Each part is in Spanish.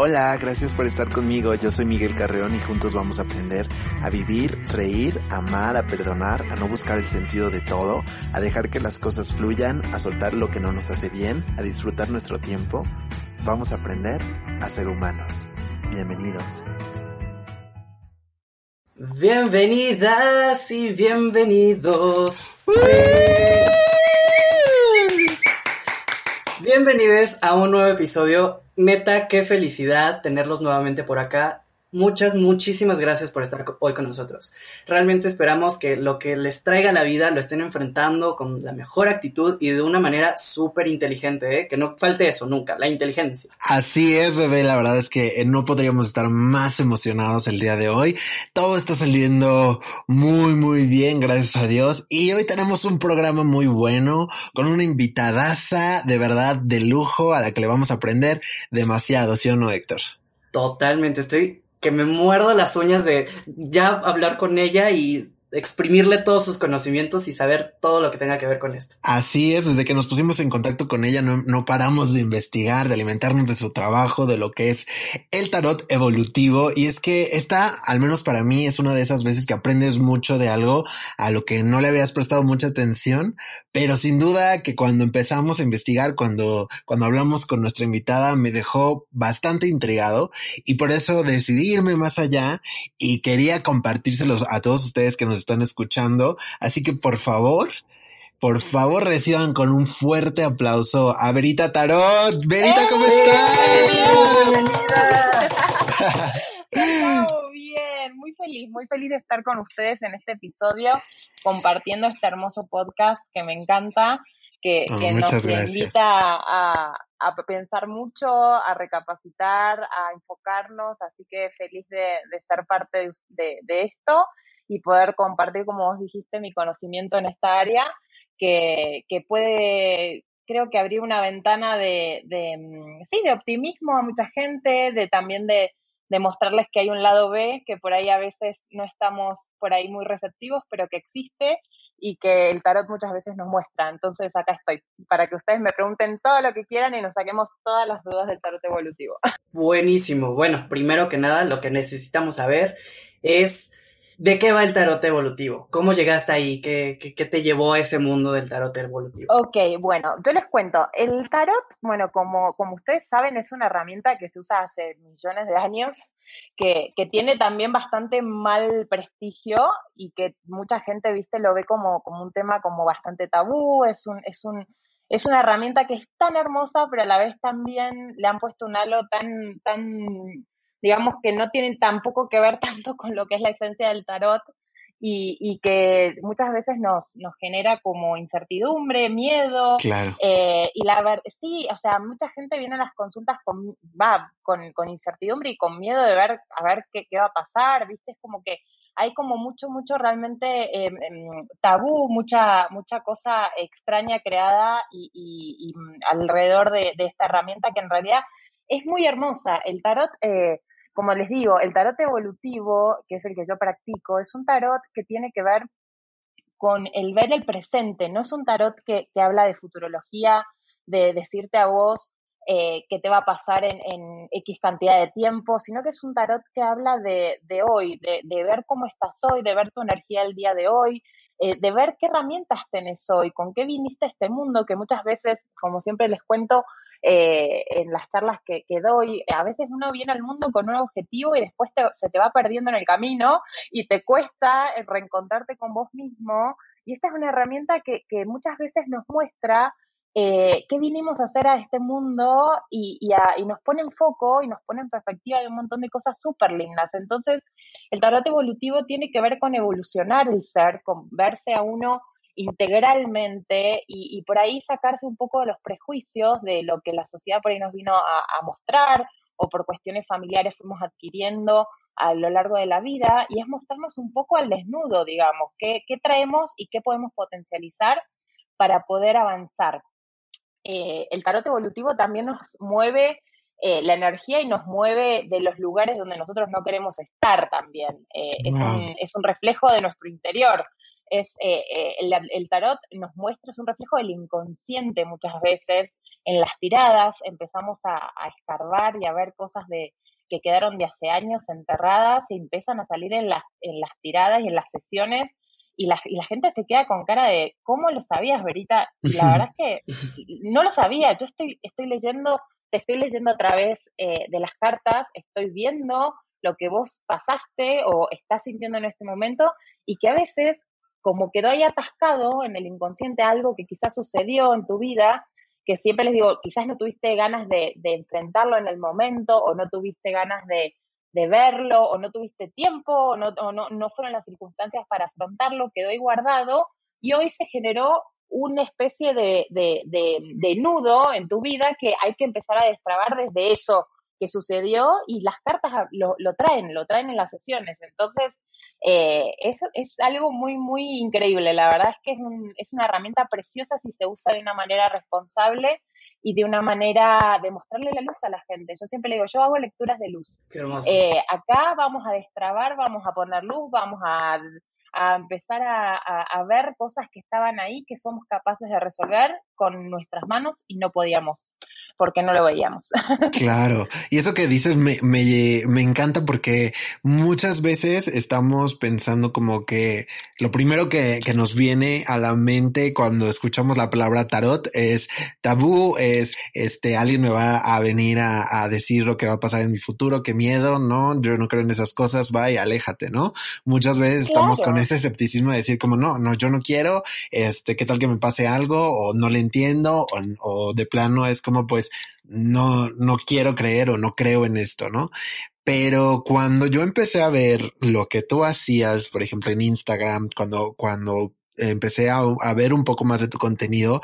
Hola, gracias por estar conmigo. Yo soy Miguel Carreón y juntos vamos a aprender a vivir, reír, amar, a perdonar, a no buscar el sentido de todo, a dejar que las cosas fluyan, a soltar lo que no nos hace bien, a disfrutar nuestro tiempo. Vamos a aprender a ser humanos. Bienvenidos. Bienvenidas y bienvenidos. Bienvenidos a un nuevo episodio neta, qué felicidad tenerlos nuevamente por acá. Muchas, muchísimas gracias por estar hoy con nosotros. Realmente esperamos que lo que les traiga la vida lo estén enfrentando con la mejor actitud y de una manera súper inteligente, ¿eh? que no falte eso nunca, la inteligencia. Así es, bebé, la verdad es que eh, no podríamos estar más emocionados el día de hoy. Todo está saliendo muy, muy bien, gracias a Dios. Y hoy tenemos un programa muy bueno con una invitadaza de verdad de lujo a la que le vamos a aprender demasiado, ¿sí o no, Héctor? Totalmente, estoy que me muerdo las uñas de ya hablar con ella y exprimirle todos sus conocimientos y saber todo lo que tenga que ver con esto. Así es, desde que nos pusimos en contacto con ella no, no, paramos de investigar, de alimentarnos de su trabajo, de lo que es el tarot evolutivo. Y es que esta, al menos para mí, es una de esas veces que aprendes mucho de algo a lo que no le habías prestado mucha atención, pero sin duda que cuando empezamos a investigar, cuando, cuando hablamos con nuestra invitada, me dejó bastante intrigado. Y por eso decidí irme más allá y quería compartírselos a todos ustedes que nos están escuchando. Así que por favor, por favor reciban con un fuerte aplauso a Verita Tarot. Verita, ¿cómo ¡Eh! estás? bien, muy feliz, muy feliz de estar con ustedes en este episodio, compartiendo este hermoso podcast que me encanta, que, oh, nos invita a, a, pensar mucho, a recapacitar, a enfocarnos, así que feliz de, de ser parte de, de esto y poder compartir, como vos dijiste, mi conocimiento en esta área, que, que puede, creo que abrir una ventana de, de, mm, sí, de optimismo a mucha gente, de también de, de mostrarles que hay un lado B, que por ahí a veces no estamos por ahí muy receptivos, pero que existe y que el tarot muchas veces nos muestra. Entonces acá estoy, para que ustedes me pregunten todo lo que quieran y nos saquemos todas las dudas del tarot evolutivo. Buenísimo. Bueno, primero que nada, lo que necesitamos saber es ¿De qué va el tarot evolutivo? ¿Cómo llegaste ahí? ¿Qué, qué, te llevó a ese mundo del tarot evolutivo? Ok, bueno, yo les cuento. El tarot, bueno, como, como ustedes saben, es una herramienta que se usa hace millones de años, que, que tiene también bastante mal prestigio y que mucha gente, viste, lo ve como, como un tema como bastante tabú, es un, es un, es una herramienta que es tan hermosa, pero a la vez también le han puesto un halo tan, tan digamos que no tienen tampoco que ver tanto con lo que es la esencia del tarot y, y que muchas veces nos, nos genera como incertidumbre, miedo. Claro. Eh, y la verdad, sí, o sea, mucha gente viene a las consultas con, va, con, con incertidumbre y con miedo de ver, a ver qué, qué va a pasar, ¿viste? Es como que hay como mucho, mucho realmente eh, tabú, mucha, mucha cosa extraña creada y, y, y alrededor de, de, esta herramienta que en realidad es muy hermosa. El tarot, eh, como les digo, el tarot evolutivo, que es el que yo practico, es un tarot que tiene que ver con el ver el presente, no es un tarot que, habla de futurología, de decirte a vos eh, qué te va a pasar en, en, X cantidad de tiempo, sino que es un tarot que habla de, de hoy, de, de, ver cómo estás hoy, de ver tu energía el día de hoy, eh, de ver qué herramientas tenés hoy, con qué viniste a este mundo, que muchas veces, como siempre les cuento, eh, en las charlas que, que, doy, a veces uno viene al mundo con un objetivo y después te, se te va perdiendo en el camino y te cuesta reencontrarte con vos mismo. Y esta es una herramienta que, que muchas veces nos muestra eh, qué vinimos a hacer a este mundo y, a, y, nos pone en foco y nos pone en perspectiva de un montón de cosas súper lindas. Entonces, el tarot evolutivo tiene que ver con evolucionar el ser, con verse a uno integralmente y, por ahí sacarse un poco de los prejuicios de lo que la sociedad por ahí nos vino a, a mostrar o por cuestiones familiares fuimos adquiriendo a lo largo de la vida y es mostrarnos un poco al desnudo, digamos, qué, qué traemos y qué podemos potencializar para poder avanzar. Eh, el tarot evolutivo también nos mueve eh, la energía y nos mueve de los lugares donde nosotros no queremos estar también. Eh, es, un, es, un, reflejo de nuestro interior es eh, el, el, tarot nos muestra, es un reflejo del inconsciente muchas veces, en las tiradas, empezamos a, a escarbar y a ver cosas de que quedaron de hace años enterradas y empiezan a salir en las, en las tiradas y en las sesiones y la, y la gente se queda con cara de, ¿cómo lo sabías, Verita? Y la verdad es que no lo sabía, yo estoy, estoy leyendo, te estoy leyendo a través eh, de las cartas, estoy viendo lo que vos pasaste o estás sintiendo en este momento y que a veces como quedó ahí atascado en el inconsciente algo que quizás sucedió en tu vida, que siempre les digo, quizás no tuviste ganas de, de enfrentarlo en el momento o no tuviste ganas de, de verlo o no tuviste tiempo o, no, no, no fueron las circunstancias para afrontarlo, quedó ahí guardado y hoy se generó una especie de, de, de, nudo en tu vida que hay que empezar a destrabar desde eso que sucedió y las cartas lo, lo traen, lo traen en las sesiones. Entonces, eh, es, es, algo muy, muy increíble. La verdad es que es, un, es una herramienta preciosa si se usa de una manera responsable y de una manera de mostrarle la luz a la gente. Yo siempre le digo, yo hago lecturas de luz. Eh, acá vamos a destrabar, vamos a poner luz, vamos a, a empezar a, a, a, ver cosas que estaban ahí que somos capaces de resolver con nuestras manos y no podíamos porque no lo veíamos. Claro, y eso que dices me, me, me, encanta porque muchas veces estamos pensando como que lo primero que, que, nos viene a la mente cuando escuchamos la palabra tarot es tabú, es este, alguien me va a venir a, a decir lo que va a pasar en mi futuro, qué miedo, no, yo no creo en esas cosas, vaya, aléjate, ¿no? Muchas veces claro. estamos con ese escepticismo de decir como no, no, yo no quiero, este, qué tal que me pase algo o no le entiendo o, o de plano es como pues no, no quiero creer o no creo en esto, ¿no? Pero cuando yo empecé a ver lo que tú hacías, por ejemplo, en Instagram, cuando, cuando empecé a, ver un poco más de tu contenido,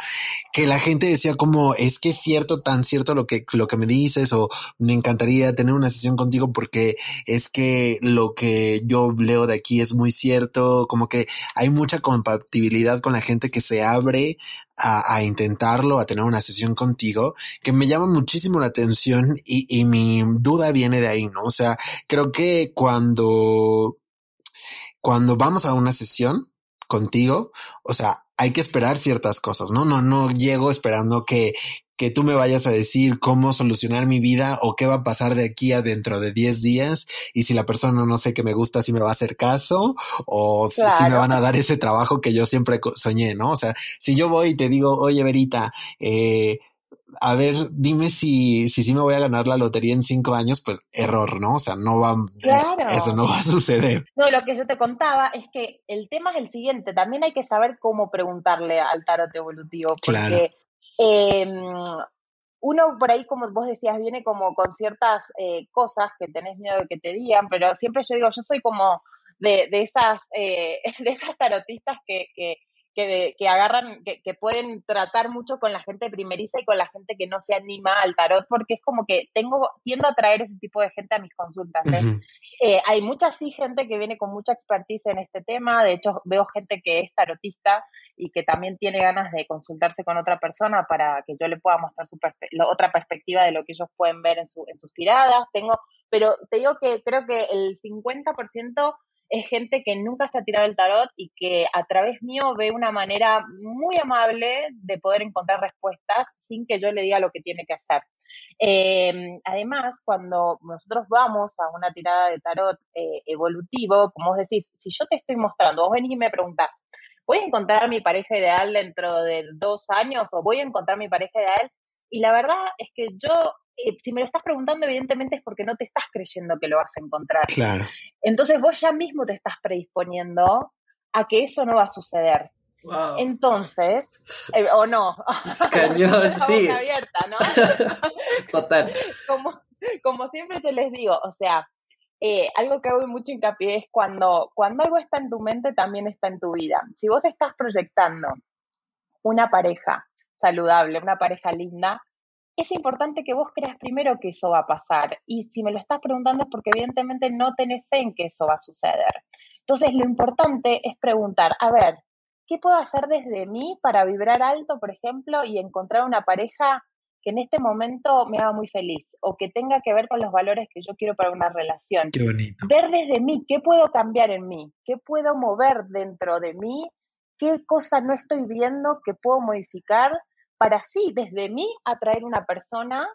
que la gente decía como, es que es cierto, tan cierto lo que, lo que me dices, o me encantaría tener una sesión contigo porque es que lo que yo leo de aquí es muy cierto, como que hay mucha compatibilidad con la gente que se abre a, a, intentarlo, a tener una sesión contigo, que me llama muchísimo la atención y, y mi duda viene de ahí, ¿no? O sea, creo que cuando, cuando vamos a una sesión, contigo, o sea, hay que esperar ciertas cosas, ¿no? No, no llego esperando que, que tú me vayas a decir cómo solucionar mi vida o qué va a pasar de aquí a dentro de 10 días y si la persona no sé que me gusta, si me va a hacer caso o claro. si, si, me van a dar ese trabajo que yo siempre soñé, ¿no? O sea, si yo voy y te digo, oye, Verita, eh, a ver, dime si, si sí me voy a ganar la lotería en cinco años, pues error, ¿no? O sea, no va, claro. eso no va a suceder. No, lo que yo te contaba es que el tema es el siguiente, también hay que saber cómo preguntarle al tarot evolutivo, porque claro. eh, uno por ahí, como vos decías, viene como con ciertas eh, cosas que tenés miedo de que te digan, pero siempre yo digo, yo soy como de, de esas, eh, de esas tarotistas que, que que, que agarran, que, que, pueden tratar mucho con la gente primeriza y con la gente que no se anima al tarot, porque es como que tengo, tiendo a traer ese tipo de gente a mis consultas. ¿eh? Uh -huh. eh, hay mucha sí gente que viene con mucha expertise en este tema, de hecho veo gente que es tarotista y que también tiene ganas de consultarse con otra persona para que yo le pueda mostrar su perspe otra perspectiva de lo que ellos pueden ver en, su, en sus tiradas. Tengo, pero te digo que creo que el 50% es gente que nunca se ha tirado el tarot y que a través mío ve una manera muy amable de poder encontrar respuestas sin que yo le diga lo que tiene que hacer. Eh, además, cuando nosotros vamos a una tirada de tarot eh, evolutivo, como vos decís, si yo te estoy mostrando, vos venís y me preguntás, ¿voy a encontrar mi pareja ideal dentro de dos años o voy a encontrar mi pareja ideal? Y la verdad es que yo eh, si me lo estás preguntando, evidentemente es porque no te estás creyendo que lo vas a encontrar. Claro. Entonces vos ya mismo te estás predisponiendo a que eso no va a suceder. Wow. Entonces, eh, o no. Cañón, sí. abierta, ¿no? Total. Como, como siempre yo les digo, o sea, eh, algo que hago mucho hincapié es cuando, cuando algo está en tu mente, también está en tu vida. Si vos estás proyectando una pareja saludable, una pareja linda, es importante que vos creas primero que eso va a pasar. Y si me lo estás preguntando es porque evidentemente no tenés fe en que eso va a suceder. Entonces, lo importante es preguntar, a ver, ¿qué puedo hacer desde mí para vibrar alto, por ejemplo, y encontrar una pareja que en este momento me haga muy feliz o que tenga que ver con los valores que yo quiero para una relación? Qué bonito. Ver desde mí, ¿qué puedo cambiar en mí? ¿Qué puedo mover dentro de mí? ¿Qué cosa no estoy viendo que puedo modificar? Para sí, desde mí, atraer una persona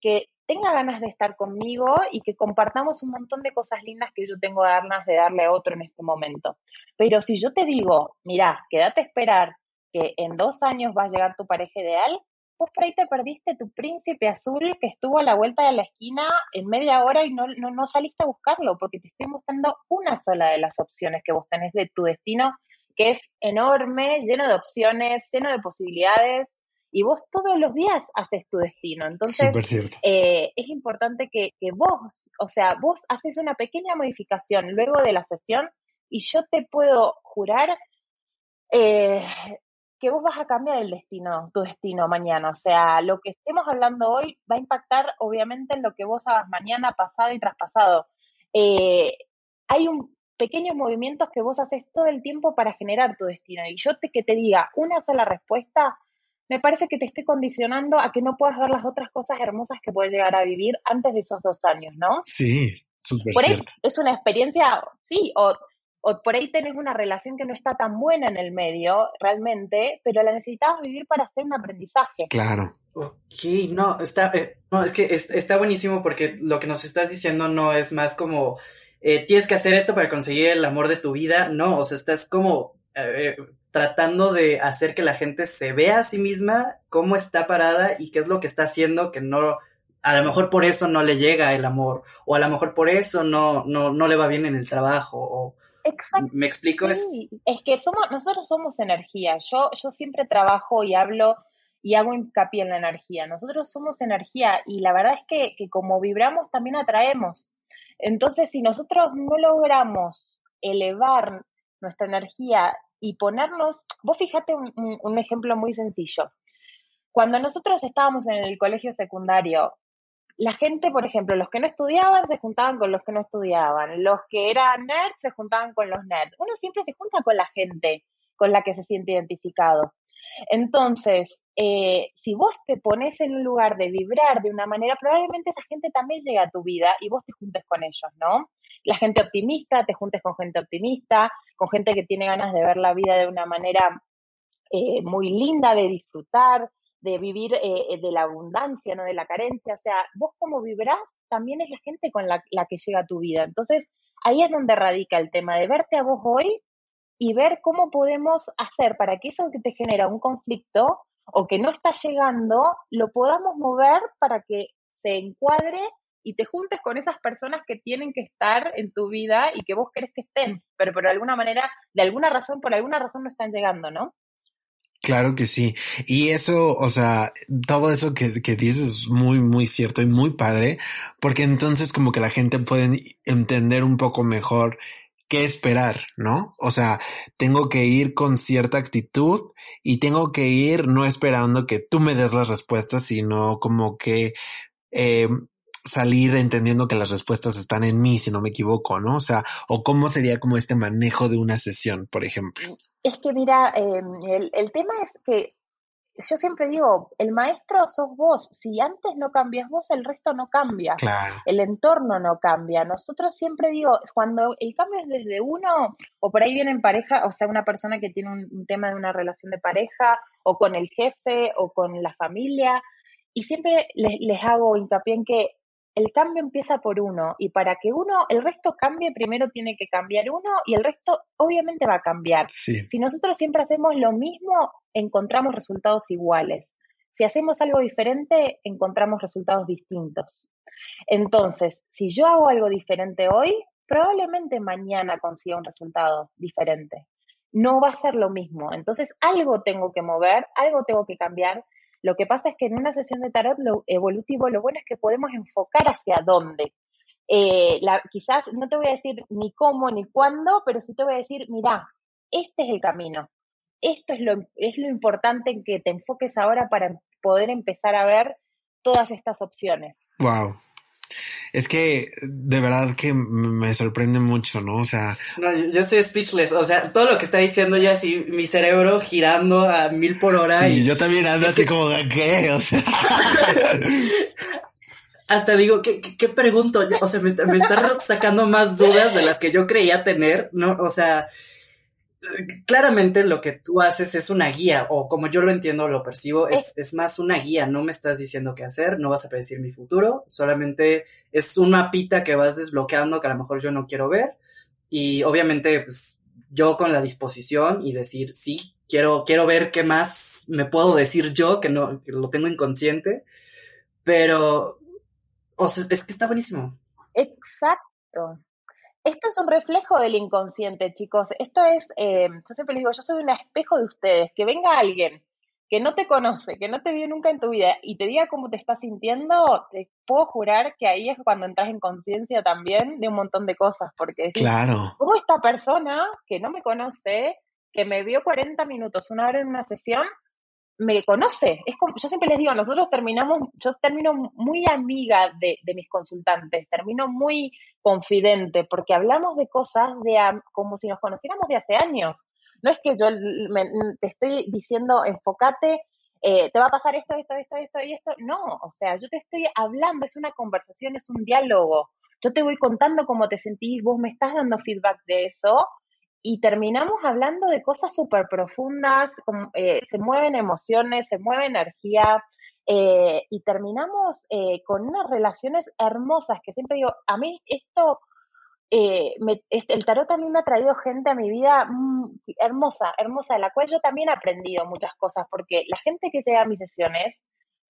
que tenga ganas de estar conmigo y que compartamos un montón de cosas lindas que yo tengo ganas de darle a otro en este momento. Pero si yo te digo, mira, quédate a esperar que en dos años va a llegar tu pareja ideal, pues por ahí te perdiste tu príncipe azul que estuvo a la vuelta de la esquina en media hora y no, no, no saliste a buscarlo, porque te estoy mostrando una sola de las opciones que vos tenés de tu destino, que es enorme, lleno de opciones, lleno de posibilidades, y vos todos los días haces tu destino. Entonces, eh, es importante que, que, vos, o sea, vos haces una pequeña modificación luego de la sesión y yo te puedo jurar eh, que vos vas a cambiar el destino, tu destino mañana. O sea, lo que estemos hablando hoy va a impactar obviamente en lo que vos hagas mañana, pasado y traspasado. Eh, hay un pequeños movimientos que vos haces todo el tiempo para generar tu destino. Y yo te, que te diga una sola respuesta, me parece que te estoy condicionando a que no puedas ver las otras cosas hermosas que puedes llegar a vivir antes de esos dos años, ¿no? Sí, súper Por ahí es una experiencia, sí, o o por ahí tenés una relación que no está tan buena en el medio realmente, pero la necesitabas vivir para hacer un aprendizaje. Claro. Ok, no, está, eh, no, es que está buenísimo porque lo que nos estás diciendo no es más como, eh, tienes que hacer esto para conseguir el amor de tu vida, no, o sea, estás como eh, tratando de hacer que la gente se vea a sí misma, cómo está parada y qué es lo que está haciendo que no, a lo mejor por eso no le llega el amor, o a lo mejor por eso no, no, no le va bien en el trabajo, o Exacto. ¿Me explico? Es... que somos, nosotros somos energía. Yo, yo siempre trabajo y hablo y hago hincapié en la energía. Nosotros somos energía y la verdad es que, que como vibramos también atraemos. Entonces, si nosotros no logramos elevar nuestra energía y ponernos, vos fíjate un, un, ejemplo muy sencillo. Cuando nosotros estábamos en el colegio secundario la gente, por ejemplo, los que no estudiaban se juntaban con los que no estudiaban, los que eran nerds se juntaban con los nerds. Uno siempre se junta con la gente con la que se siente identificado. Entonces, eh, si vos te pones en un lugar de vibrar de una manera, probablemente esa gente también llega a tu vida y vos te juntes con ellos, ¿no? La gente optimista, te juntes con gente optimista, con gente que tiene ganas de ver la vida de una manera eh, muy linda, de disfrutar, de vivir eh, de la abundancia, no de la carencia. O sea, vos como vibrás también es la gente con la, que llega a tu vida. Entonces, ahí es donde radica el tema de verte a vos hoy y ver cómo podemos hacer para que eso que te genera un conflicto o que no está llegando, lo podamos mover para que se encuadre y te juntes con esas personas que tienen que estar en tu vida y que vos querés que estén, pero por alguna manera, de alguna razón, por alguna razón no están llegando, ¿no? Claro que sí. Y eso, o sea, todo eso que, que, dices es muy, muy cierto y muy padre, porque entonces como que la gente puede entender un poco mejor qué esperar, ¿no? O sea, tengo que ir con cierta actitud y tengo que ir no esperando que tú me des las respuestas, sino como que eh, salir entendiendo que las respuestas están en mí, si no me equivoco, ¿no? O sea, o cómo sería como este manejo de una sesión, por ejemplo. Es que mira, em, el, tema es que yo siempre digo, el maestro sos vos, si antes no cambias vos, el resto no cambia, claro. el entorno no cambia. Nosotros siempre digo, cuando el cambio es desde uno, o por ahí viene en pareja, o sea, una persona que tiene un, un tema de una relación de pareja, o con el jefe, o con la familia, y siempre les, les hago hincapié en que el cambio empieza por uno y para que uno, el resto cambie, primero tiene que cambiar uno y el resto obviamente va a cambiar. Si nosotros siempre hacemos lo mismo, encontramos resultados iguales. Si hacemos algo diferente, encontramos resultados distintos. Entonces, si yo hago algo diferente hoy, probablemente mañana consiga un resultado diferente. No va a ser lo mismo. Entonces, algo tengo que mover, algo tengo que cambiar lo que pasa es que en una sesión de tarot lo evolutivo, lo bueno es que podemos enfocar hacia dónde. Eh, quizás no te voy a decir ni cómo ni cuándo, pero sí te voy a decir, mira, este es el camino. Esto es lo, es lo importante en que te enfoques ahora para poder empezar a ver todas estas opciones. Wow. Es que de verdad que me sorprende mucho, ¿no? O sea. No, yo, estoy speechless. O sea, todo lo que está diciendo ya así, mi cerebro girando a mil por hora. Sí, yo también ando así como, ¿qué? O sea. Hasta digo, ¿qué, qué, pregunto? O sea, me, me está sacando más dudas de las que yo creía tener, ¿no? O sea, claramente lo que tú haces es una guía, o como yo lo entiendo, lo percibo, es, es, más una guía, no me estás diciendo qué hacer, no vas a predecir mi futuro, solamente es un mapita que vas desbloqueando que a lo mejor yo no quiero ver, y obviamente, pues, yo con la disposición y decir, sí, quiero, quiero ver qué más me puedo decir yo, que no, que lo tengo inconsciente, pero, o sea, es que está buenísimo. Exacto. Esto es un reflejo del inconsciente, chicos. Esto es, eh, yo siempre les digo, yo soy un espejo de ustedes. Que venga alguien que no te conoce, que no te vio nunca en tu vida y te diga cómo te estás sintiendo, te puedo jurar que ahí es cuando entras en conciencia también de un montón de cosas, porque decís, claro. ¿cómo esta persona que no me conoce, que me vio 40 minutos, una hora en una sesión, me conoce. Es como, yo siempre les digo, nosotros terminamos, yo termino muy amiga de, mis consultantes, termino muy confidente, porque hablamos de cosas de como si nos conociéramos de hace años. No es que yo te estoy diciendo, enfócate, eh, te va a pasar esto, esto, esto, esto y esto. No, o sea, yo te estoy hablando, es una conversación, es un diálogo. Yo te voy contando cómo te sentís, vos me estás dando feedback de eso y terminamos hablando de cosas súper profundas, eh, se mueven emociones, se mueve energía, eh, y terminamos eh, con unas relaciones hermosas, que siempre digo, a mí esto, el tarot también me ha traído gente a mi vida mm, hermosa, hermosa, de la cual yo también he aprendido muchas cosas, porque la gente que llega a mis sesiones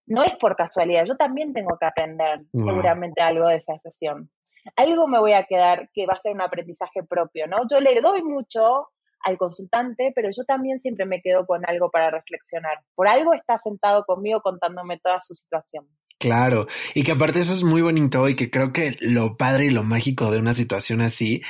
no es por casualidad, yo también tengo que aprender seguramente algo de esa sesión algo me voy a quedar que va a ser un aprendizaje propio, ¿no? Yo le doy mucho al consultante, pero yo también siempre me quedo con algo para reflexionar. Por algo está sentado conmigo contándome toda su situación. Claro, y que aparte eso es muy bonito y que creo que lo padre y lo mágico de una situación así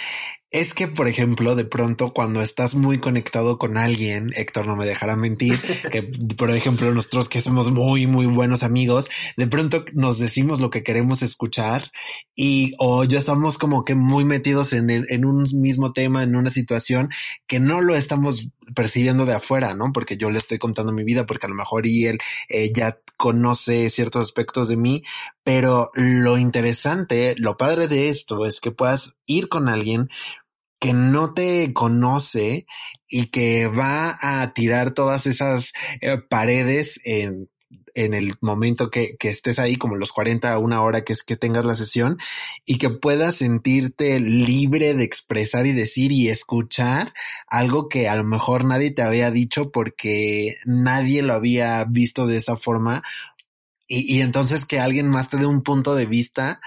es que, por ejemplo, de pronto cuando estás muy conectado con alguien, Héctor no me dejará mentir, que por ejemplo nosotros que somos muy, muy buenos amigos, de pronto nos decimos lo que queremos escuchar y o ya estamos como que muy metidos en, en un mismo tema, en una situación que no lo estamos percibiendo de afuera, ¿no? Porque yo le estoy contando mi vida, porque a lo mejor y él eh, ya conoce ciertos aspectos de mí, pero lo interesante, lo padre de esto es que puedas ir con alguien que no te conoce y que va a tirar todas esas eh, paredes en, en el momento que, que, estés ahí, como los 40 a una hora que es que tengas la sesión y que puedas sentirte libre de expresar y decir y escuchar algo que a lo mejor nadie te había dicho porque nadie lo había visto de esa forma y, y entonces que alguien más te dé un punto de vista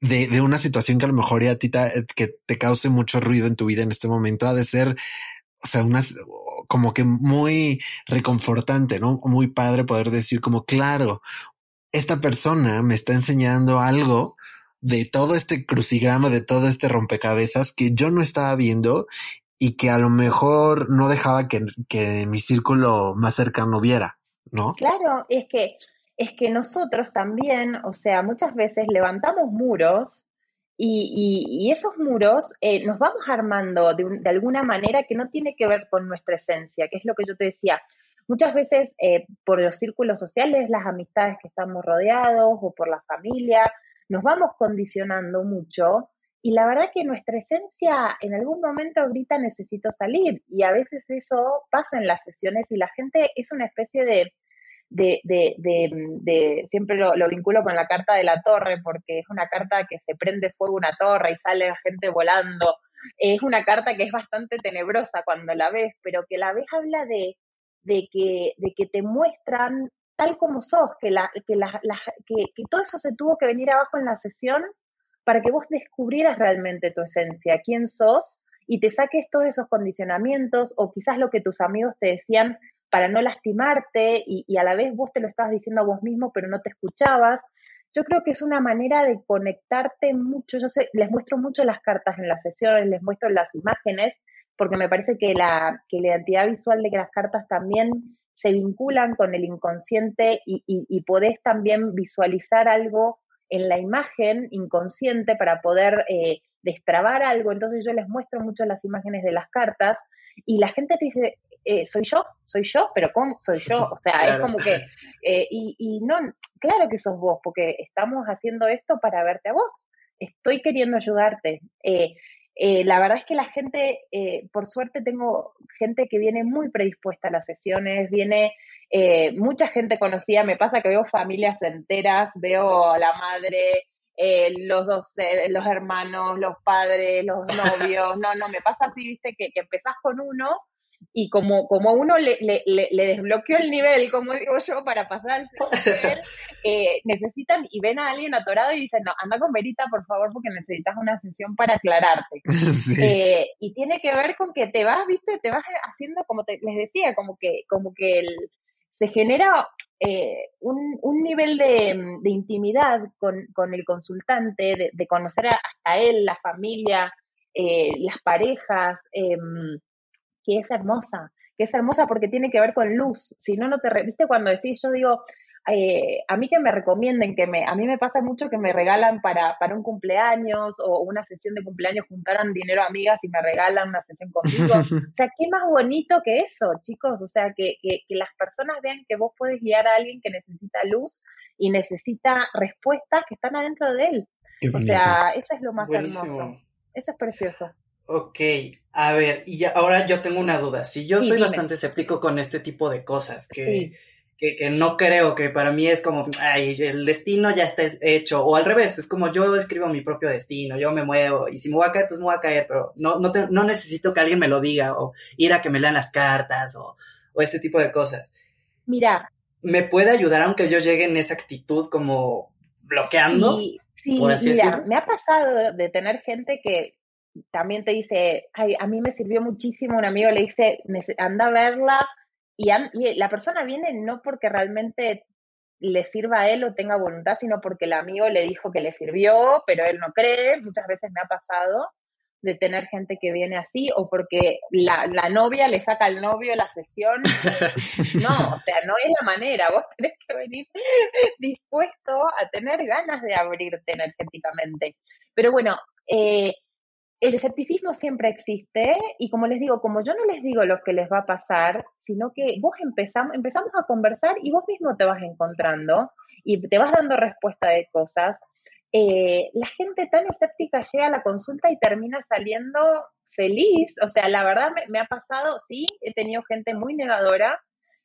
de, de una situación que a lo mejor ya a ti te, que te cause mucho ruido en tu vida en este momento ha de ser, o sea, una, como que muy reconfortante, ¿no? Muy padre poder decir como, claro, esta persona me está enseñando algo de todo este crucigrama, de todo este rompecabezas que yo no estaba viendo y que a lo mejor no dejaba que, que mi círculo más cercano viera, ¿no? Claro, es que es que nosotros también, o sea, muchas veces levantamos muros y, esos muros eh, nos vamos armando de, alguna manera que no tiene que ver con nuestra esencia, que es lo que yo te decía. Muchas veces eh, por los círculos sociales, las amistades que estamos rodeados o por la familia, nos vamos condicionando mucho y la verdad que nuestra esencia en algún momento grita necesito salir y a veces eso pasa en las sesiones y la gente es una especie de de, de, de, siempre lo, lo, vinculo con la carta de la torre, porque es una carta que se prende fuego una torre y sale la gente volando. Es una carta que es bastante tenebrosa cuando la ves, pero que la ves habla de, de, que, de que te muestran tal como sos, que, la, que, la, que, que todo eso se tuvo que venir abajo en la sesión para que vos descubrieras realmente tu esencia, quién sos y te saques todos esos condicionamientos o quizás lo que tus amigos te decían para no lastimarte y, a la vez vos te lo estabas diciendo a vos mismo, pero no te escuchabas. Yo creo que es una manera de conectarte mucho. Yo sé, les muestro mucho las cartas en las sesiones, les muestro las imágenes, porque me parece que la, que la identidad visual de que las cartas también se vinculan con el inconsciente y, podés también visualizar algo en la imagen inconsciente para poder eh, destrabar algo. Entonces yo les muestro mucho las imágenes de las cartas y la gente te dice, eh, soy yo, soy yo, pero ¿cómo soy yo? O sea, es como que, eh, y, y no, claro que sos vos, porque estamos haciendo esto para verte a vos, estoy queriendo ayudarte. Eh, eh, la verdad es que la gente, eh, por suerte tengo gente que viene muy predispuesta a las sesiones, viene eh, mucha gente conocida, me pasa que veo familias enteras, veo a la madre, los dos, los hermanos, los padres, los novios, no, no, me pasa así, viste, que, que empezás con uno y como, como uno le, le, le, desbloqueó el nivel, como digo yo, para pasar al nivel, eh, necesitan y ven a alguien atorado y dicen, no, anda con Verita, por favor, porque necesitas una sesión para aclararte. Eh, y tiene que ver con que te vas, viste, te vas haciendo, como te, les decía, como que, como que se genera eh, un, un, nivel de, de intimidad con, con, el consultante, de, de, conocer hasta él, la familia, las parejas, em, que es hermosa, que es hermosa porque tiene que ver con luz. Si no, no te... ¿Viste cuando decís, yo digo, eh, a mí que me recomienden, que me, a mí me pasa mucho que me regalan para, para un cumpleaños o una sesión de cumpleaños, juntaran dinero a amigas y me regalan una sesión conmigo. o sea, qué más bonito que eso, chicos. O sea, que, que, que, las personas vean que vos puedes guiar a alguien que necesita luz y necesita respuestas que están adentro de él. O sea, eso es lo más hermoso. Eso es precioso. Ok, a ver, y ahora yo tengo una duda. Si yo soy bastante escéptico con este tipo de cosas, que, que, no creo, que para mí es como, ay, el destino ya está hecho, o al revés, es como yo escribo mi propio destino, yo me muevo, y si me voy a caer, pues me voy a caer, pero no, no, no necesito que alguien me lo diga, o ir a que me lean las cartas, o, o este tipo de cosas. Mira. ¿Me puede ayudar aunque yo llegue en esa actitud como bloqueando? Sí, sí, mira, me ha pasado de tener gente que también te dice, ay, a mí me sirvió muchísimo, un amigo le dice, anda a verla, y, la persona viene no porque realmente le sirva a él o tenga voluntad, sino porque el amigo le dijo que le sirvió, pero él no cree, muchas veces me ha pasado de tener gente que viene así, o porque la, la novia le saca al novio la sesión. No, o sea, no es la manera, vos tenés que venir dispuesto a tener ganas de abrirte energéticamente. Pero bueno, eh, el escepticismo siempre existe y como les digo, como yo no les digo lo que les va a pasar, sino que vos empezamos, a conversar y vos mismo te vas encontrando y te vas dando respuesta de cosas. Eh, la gente tan escéptica llega a la consulta y termina saliendo feliz. O sea, la verdad me, ha pasado, sí, he tenido gente muy negadora,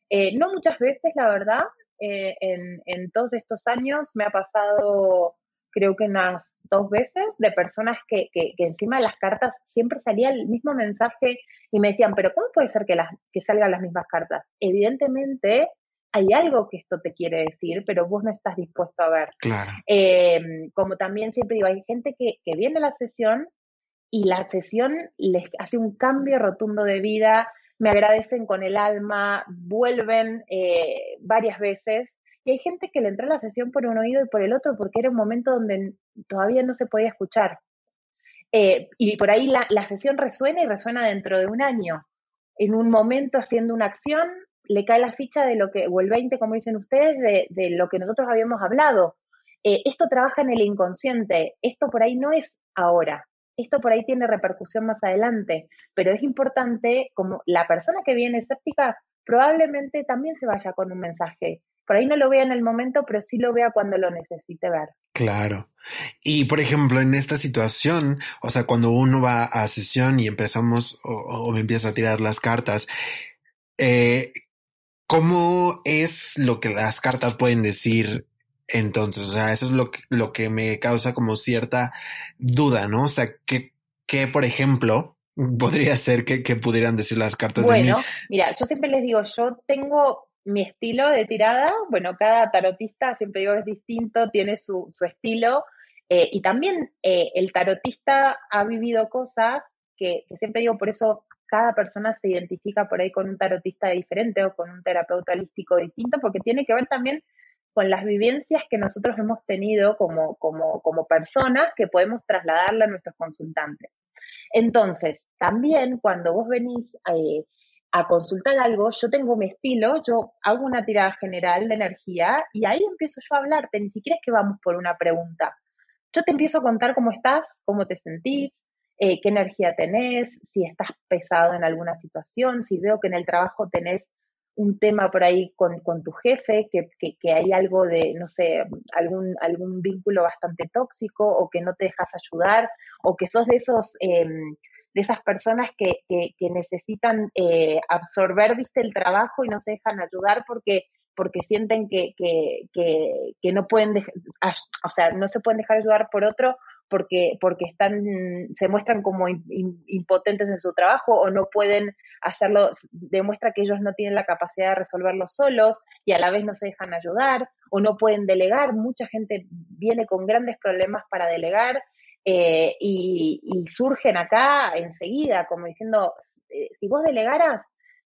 eh, no muchas veces, la verdad, eh, en todos estos años me ha pasado creo que unas dos veces, de personas que, que, encima de las cartas siempre salía el mismo mensaje y me decían, pero ¿cómo puede ser que, las, que salgan las mismas cartas? Evidentemente hay algo que esto te quiere decir, pero vos no estás dispuesto a ver. Claro. Eh, como también siempre digo, hay gente que, que viene a la sesión y la sesión les hace un cambio rotundo de vida, me agradecen con el alma, vuelven eh, varias veces y hay gente que le entró a la sesión por un oído y por el otro porque era un momento donde todavía no se podía escuchar. Eh, y por ahí la, sesión resuena y resuena dentro de un año. En un momento haciendo una acción, le cae la ficha de lo que, o el 20, como dicen ustedes, de, lo que nosotros habíamos hablado. Eh, esto trabaja en el inconsciente, esto por ahí no es ahora, esto por ahí tiene repercusión más adelante, pero es importante, como la persona que viene escéptica probablemente también se vaya con un mensaje por ahí no lo vea en el momento, pero sí lo vea cuando lo necesite ver. Claro. Y por ejemplo, en esta situación, o sea, cuando uno va a sesión y empezamos o, me empieza a tirar las cartas, eh, ¿cómo es lo que las cartas pueden decir entonces? O sea, eso es lo que, lo que me causa como cierta duda, ¿no? O sea, ¿qué, qué por ejemplo, podría ser que, que pudieran decir las cartas bueno, mira, yo siempre les digo, yo tengo mi estilo de tirada, bueno, cada tarotista, siempre digo, es distinto, tiene su, su estilo. Eh, y también eh, el tarotista ha vivido cosas que, siempre digo, por eso cada persona se identifica por ahí con un tarotista diferente o con un terapeuta holístico distinto, porque tiene que ver también con las vivencias que nosotros hemos tenido como, como, como personas que podemos trasladarle a nuestros consultantes. Entonces, también cuando vos venís eh, a consultar algo, yo tengo mi estilo, yo hago una tirada general de energía y ahí empiezo yo a hablarte, ni siquiera es que vamos por una pregunta. Yo te empiezo a contar cómo estás, cómo te sentís, eh, qué energía tenés, si estás pesado en alguna situación, si veo que en el trabajo tenés un tema por ahí con, tu jefe, que, que, hay algo de, no sé, algún, algún vínculo bastante tóxico o que no te dejas ayudar o que sos de esos... Em, de esas personas que, que, necesitan eh, absorber, viste, el trabajo y no se dejan ayudar porque, porque sienten que, que no pueden, o sea, no se pueden dejar ayudar por otro porque, porque están, se muestran como impotentes en su trabajo o no pueden hacerlo, demuestra que ellos no tienen la capacidad de resolverlo solos y a la vez no se dejan ayudar o no pueden delegar. Mucha gente viene con grandes problemas para delegar eh, y, surgen acá enseguida, como diciendo, eh, si vos delegaras,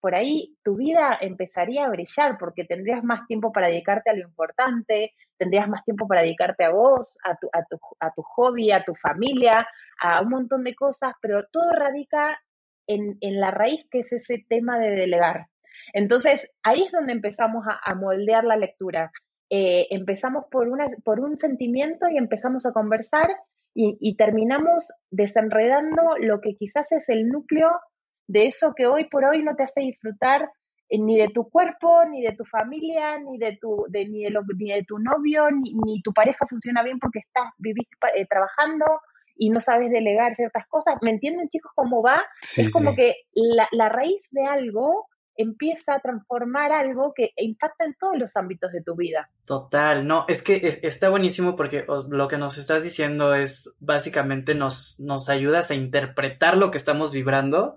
por ahí tu vida empezaría a brillar porque tendrías más tiempo para dedicarte a lo importante, tendrías más tiempo para dedicarte a vos, a tu, a tu, a tu hobby, a tu familia, a un montón de cosas, pero todo radica en, en la raíz que es ese tema de delegar. Entonces, ahí es donde empezamos a, moldear la lectura. Eh, empezamos por, una, por un sentimiento y empezamos a conversar y, y terminamos desenredando lo que quizás es el núcleo de eso que hoy por hoy no te hace disfrutar eh, ni de tu cuerpo, ni de tu familia, ni de tu, de, ni de, lo, ni de tu novio, ni, tu pareja funciona bien porque estás vivís eh, trabajando y no sabes delegar ciertas cosas. ¿Me entienden, chicos, cómo va? es como que la, la, raíz de algo empieza a transformar algo que impacta en todos los ámbitos de tu vida. Total, no, es que está buenísimo porque lo que nos estás diciendo es básicamente nos, nos ayudas a interpretar lo que estamos vibrando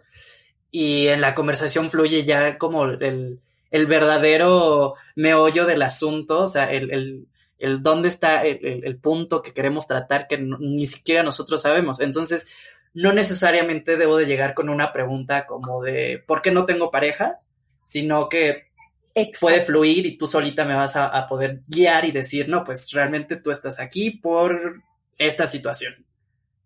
y en la conversación fluye ya como el, el verdadero meollo del asunto, o sea, el, el, dónde está el, el, punto que queremos tratar que ni siquiera nosotros sabemos. Entonces, no necesariamente debo de llegar con una pregunta como de ¿por qué no tengo pareja? Sino que puede fluir y tú solita me vas a, a, poder guiar y decir, no, pues realmente tú estás aquí por esta situación,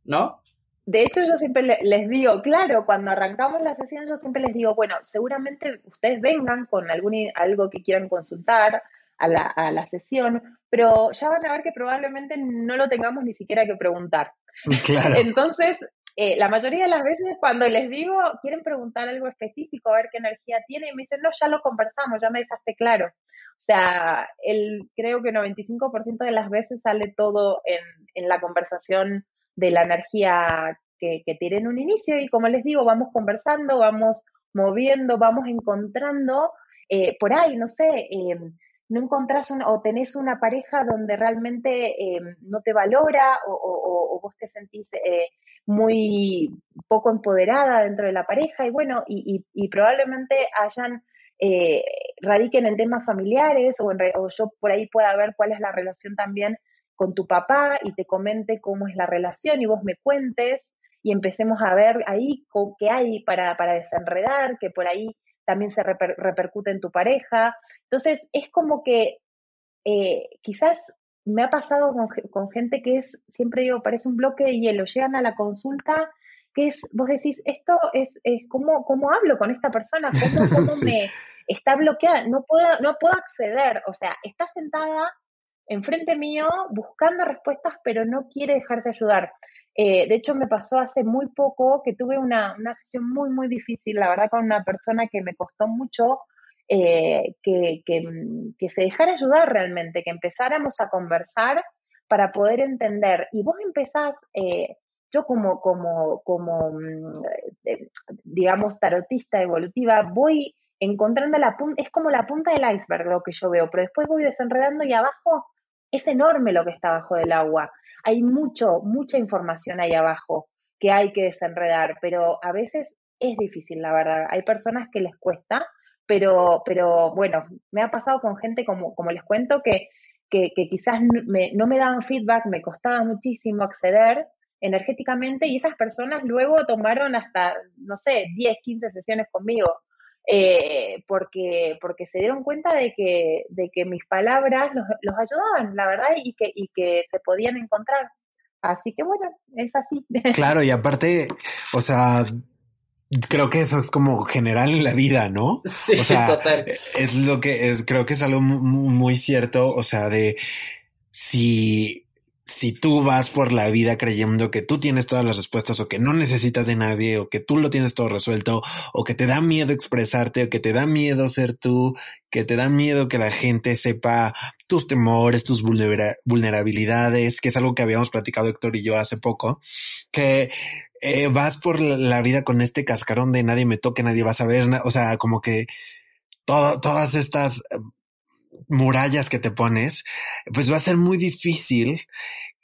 ¿no? de hecho, yo siempre les digo, claro, cuando arrancamos la sesión, yo siempre les digo, bueno, seguramente ustedes vengan con algún, algo que quieran consultar a la, a la sesión, pero ya van a ver que probablemente no lo tengamos ni siquiera que preguntar. Claro. Entonces, eh, la mayoría de las veces cuando les digo, quieren preguntar algo específico, a ver qué energía tiene, y me dicen, no, ya lo conversamos, ya me dejaste claro. O sea, el, creo que 95% de las veces sale todo en, en la conversación de la energía que, que tienen un inicio y como les digo, vamos conversando, vamos moviendo, vamos encontrando eh, por ahí, no sé, eh, no encontrás o tenés una pareja donde realmente eh, no te valora o, vos te sentís muy poco empoderada dentro de la pareja y bueno, y, probablemente hayan, radiquen en temas familiares o, o yo por ahí pueda ver cuál es la relación también con tu papá y te comente cómo es la relación y vos me cuentes y empecemos a ver ahí qué hay para, para desenredar, que por ahí también se repercute en tu pareja. Entonces, es como que eh, quizás me ha pasado con, gente que es, siempre digo, parece un bloque de hielo, llegan a la consulta, que es, vos decís, esto es, es ¿cómo, cómo hablo con esta persona? ¿Cómo, cómo me está bloqueada? No puedo, no puedo acceder, o sea, está sentada enfrente mío buscando respuestas, pero no quiere dejarse ayudar. Eh, de hecho, me pasó hace muy poco que tuve una, sesión muy, muy difícil, la verdad, con una persona que me costó mucho eh, que, que, se dejara ayudar realmente, que empezáramos a conversar para poder entender. Y vos empezás, eh, yo como, como, como mm, digamos, tarotista evolutiva, voy encontrando la punta, es como la punta del iceberg lo que yo veo, pero después voy desenredando y abajo es enorme lo que está abajo del agua. Hay mucho, mucha información ahí abajo que hay que desenredar, pero a veces es difícil, la verdad. Hay personas que les cuesta, pero, pero bueno, me ha pasado con gente, como, como les cuento, que, que, quizás no me daban feedback, me costaba muchísimo acceder energéticamente y esas personas luego tomaron hasta, no sé, 10, 15 sesiones conmigo eh, porque, porque se dieron cuenta de que, de que mis palabras los, los ayudaban, la verdad, y que, y que se podían encontrar. Así que bueno, es así. Claro, y aparte, o sea, creo que eso es como general en la vida, ¿no? Sí, o sea, total. Es lo que es, creo que es algo muy cierto, o sea, de si si tú vas por la vida creyendo que tú tienes todas las respuestas o que no necesitas de nadie o que tú lo tienes todo resuelto o que te da miedo expresarte o que te da miedo ser tú, que te da miedo que la gente sepa tus temores, tus vulnerabilidades, que es algo que habíamos platicado Héctor y yo hace poco, que eh, vas por la vida con este cascarón de nadie me toque, nadie va a saber, o sea, como que todas estas murallas que te pones, pues va a ser muy difícil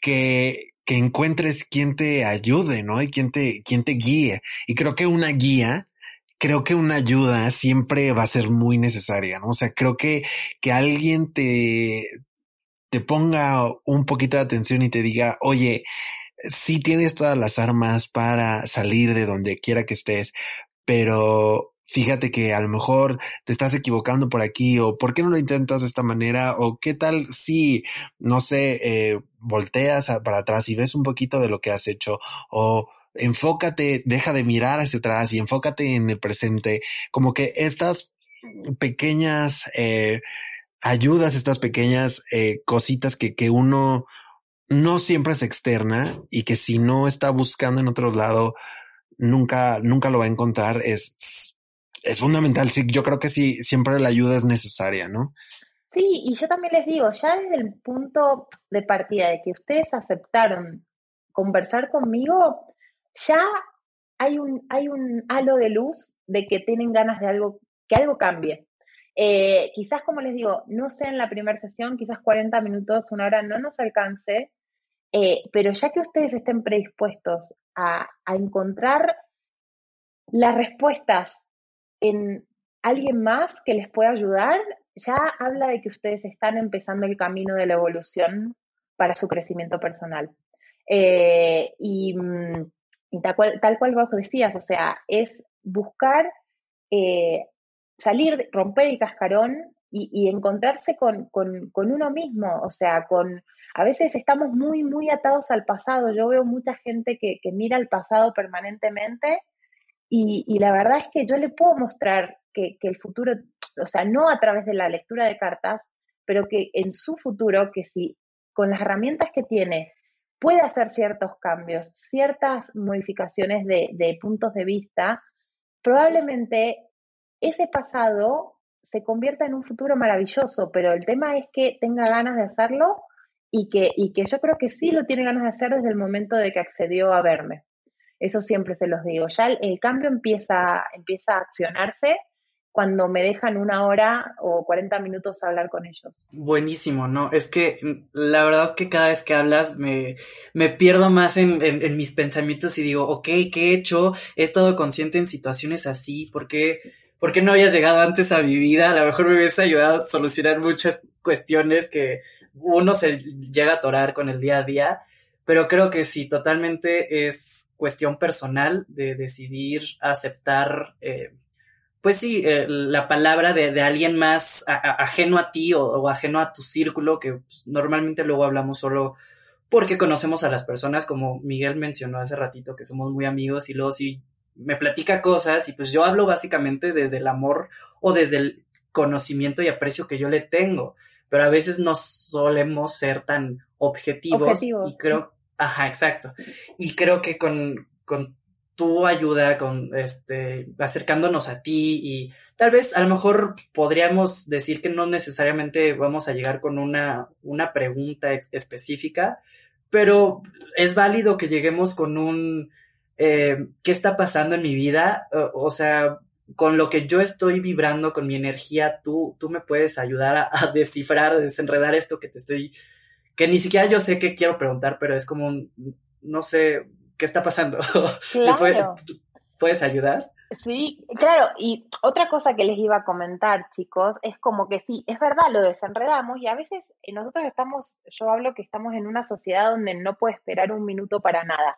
que, que encuentres quien te ayude, ¿no? Y quien te, te guíe. Y creo que una guía, creo que una ayuda siempre va a ser muy necesaria, ¿no? O sea, creo que, que alguien te, te ponga un poquito de atención y te diga, oye, sí tienes todas las armas para salir de donde quiera que estés, pero fíjate que a lo mejor te estás equivocando por aquí o por qué no lo intentas de esta manera o qué tal si, no sé, eh, volteas para atrás y ves un poquito de lo que has hecho o enfócate, deja de mirar hacia atrás y enfócate en el presente, como que estas pequeñas eh, ayudas, estas pequeñas eh, cositas que, que uno no siempre es externa y que si no está buscando en otro lado, nunca, nunca lo va a encontrar, es es fundamental. Sí, yo creo que sí, siempre la ayuda es necesaria, ¿no? Sí, y yo también les digo, ya desde el punto de partida de que ustedes aceptaron conversar conmigo, ya hay un, hay un halo de luz de que tienen ganas de algo, que algo cambie. Eh, quizás, como les digo, no sea en la primera sesión, quizás 40 minutos, una hora no nos alcance, eh, pero ya que ustedes estén predispuestos a, a encontrar las respuestas en alguien más que les pueda ayudar, ya habla de que ustedes están empezando el camino de la evolución para su crecimiento personal. Eh, y, tal, cual, tal cual vos decías, o sea, es buscar eh, salir, romper el cascarón y, encontrarse con, uno mismo, o sea, con, a veces estamos muy, muy atados al pasado. Yo veo mucha gente que, que mira al pasado permanentemente y, la verdad es que yo le puedo mostrar que, el futuro, o sea, no a través de la lectura de cartas, pero que en su futuro, que si con las herramientas que tiene puede hacer ciertos cambios, ciertas modificaciones de, de puntos de vista, probablemente ese pasado se convierta en un futuro maravilloso, pero el tema es que tenga ganas de hacerlo y que, y que yo creo que sí lo tiene ganas de hacer desde el momento de que accedió a verme. Eso siempre se los digo. Ya el, cambio empieza, empieza a accionarse cuando me dejan una hora o 40 minutos a hablar con ellos. Buenísimo, ¿no? Es que mm, la verdad que cada vez que hablas me, me pierdo más en, mis pensamientos y digo, ok, ¿qué he hecho? He estado consciente en situaciones así, ¿por qué, ¿por qué no habías llegado antes a mi vida? A lo mejor me hubiese ayudado a solucionar muchas cuestiones que uno se llega a atorar con el día a día, pero creo que sí, totalmente es cuestión personal de decidir aceptar, eh, pues sí, eh, la palabra de, alguien más ajeno a ti o, ajeno a tu círculo, que pues, normalmente luego hablamos solo porque conocemos a las personas, como Miguel mencionó hace ratito, que somos muy amigos y luego sí me platica cosas y pues yo hablo básicamente desde el amor o desde el conocimiento y aprecio que yo le tengo, pero a veces no solemos ser tan objetivos, y creo Ajá, exacto. Y creo que con, con tu ayuda, con este, acercándonos a ti y tal vez a lo mejor podríamos decir que no necesariamente vamos a llegar con una, una pregunta específica, pero es válido que lleguemos con un eh, ¿qué está pasando en mi vida? O, sea, con lo que yo estoy vibrando, con mi energía, tú, tú me puedes ayudar a, a descifrar, a desenredar esto que te estoy que ni siquiera yo sé qué quiero preguntar, pero es como, no sé, ¿qué está pasando? Claro. ¿Puedes ayudar? Sí, claro, y otra cosa que les iba a comentar, chicos, es como que sí, es verdad, lo desenredamos y a veces eh, nosotros estamos, yo hablo que estamos en una sociedad donde no puede esperar un minuto para nada,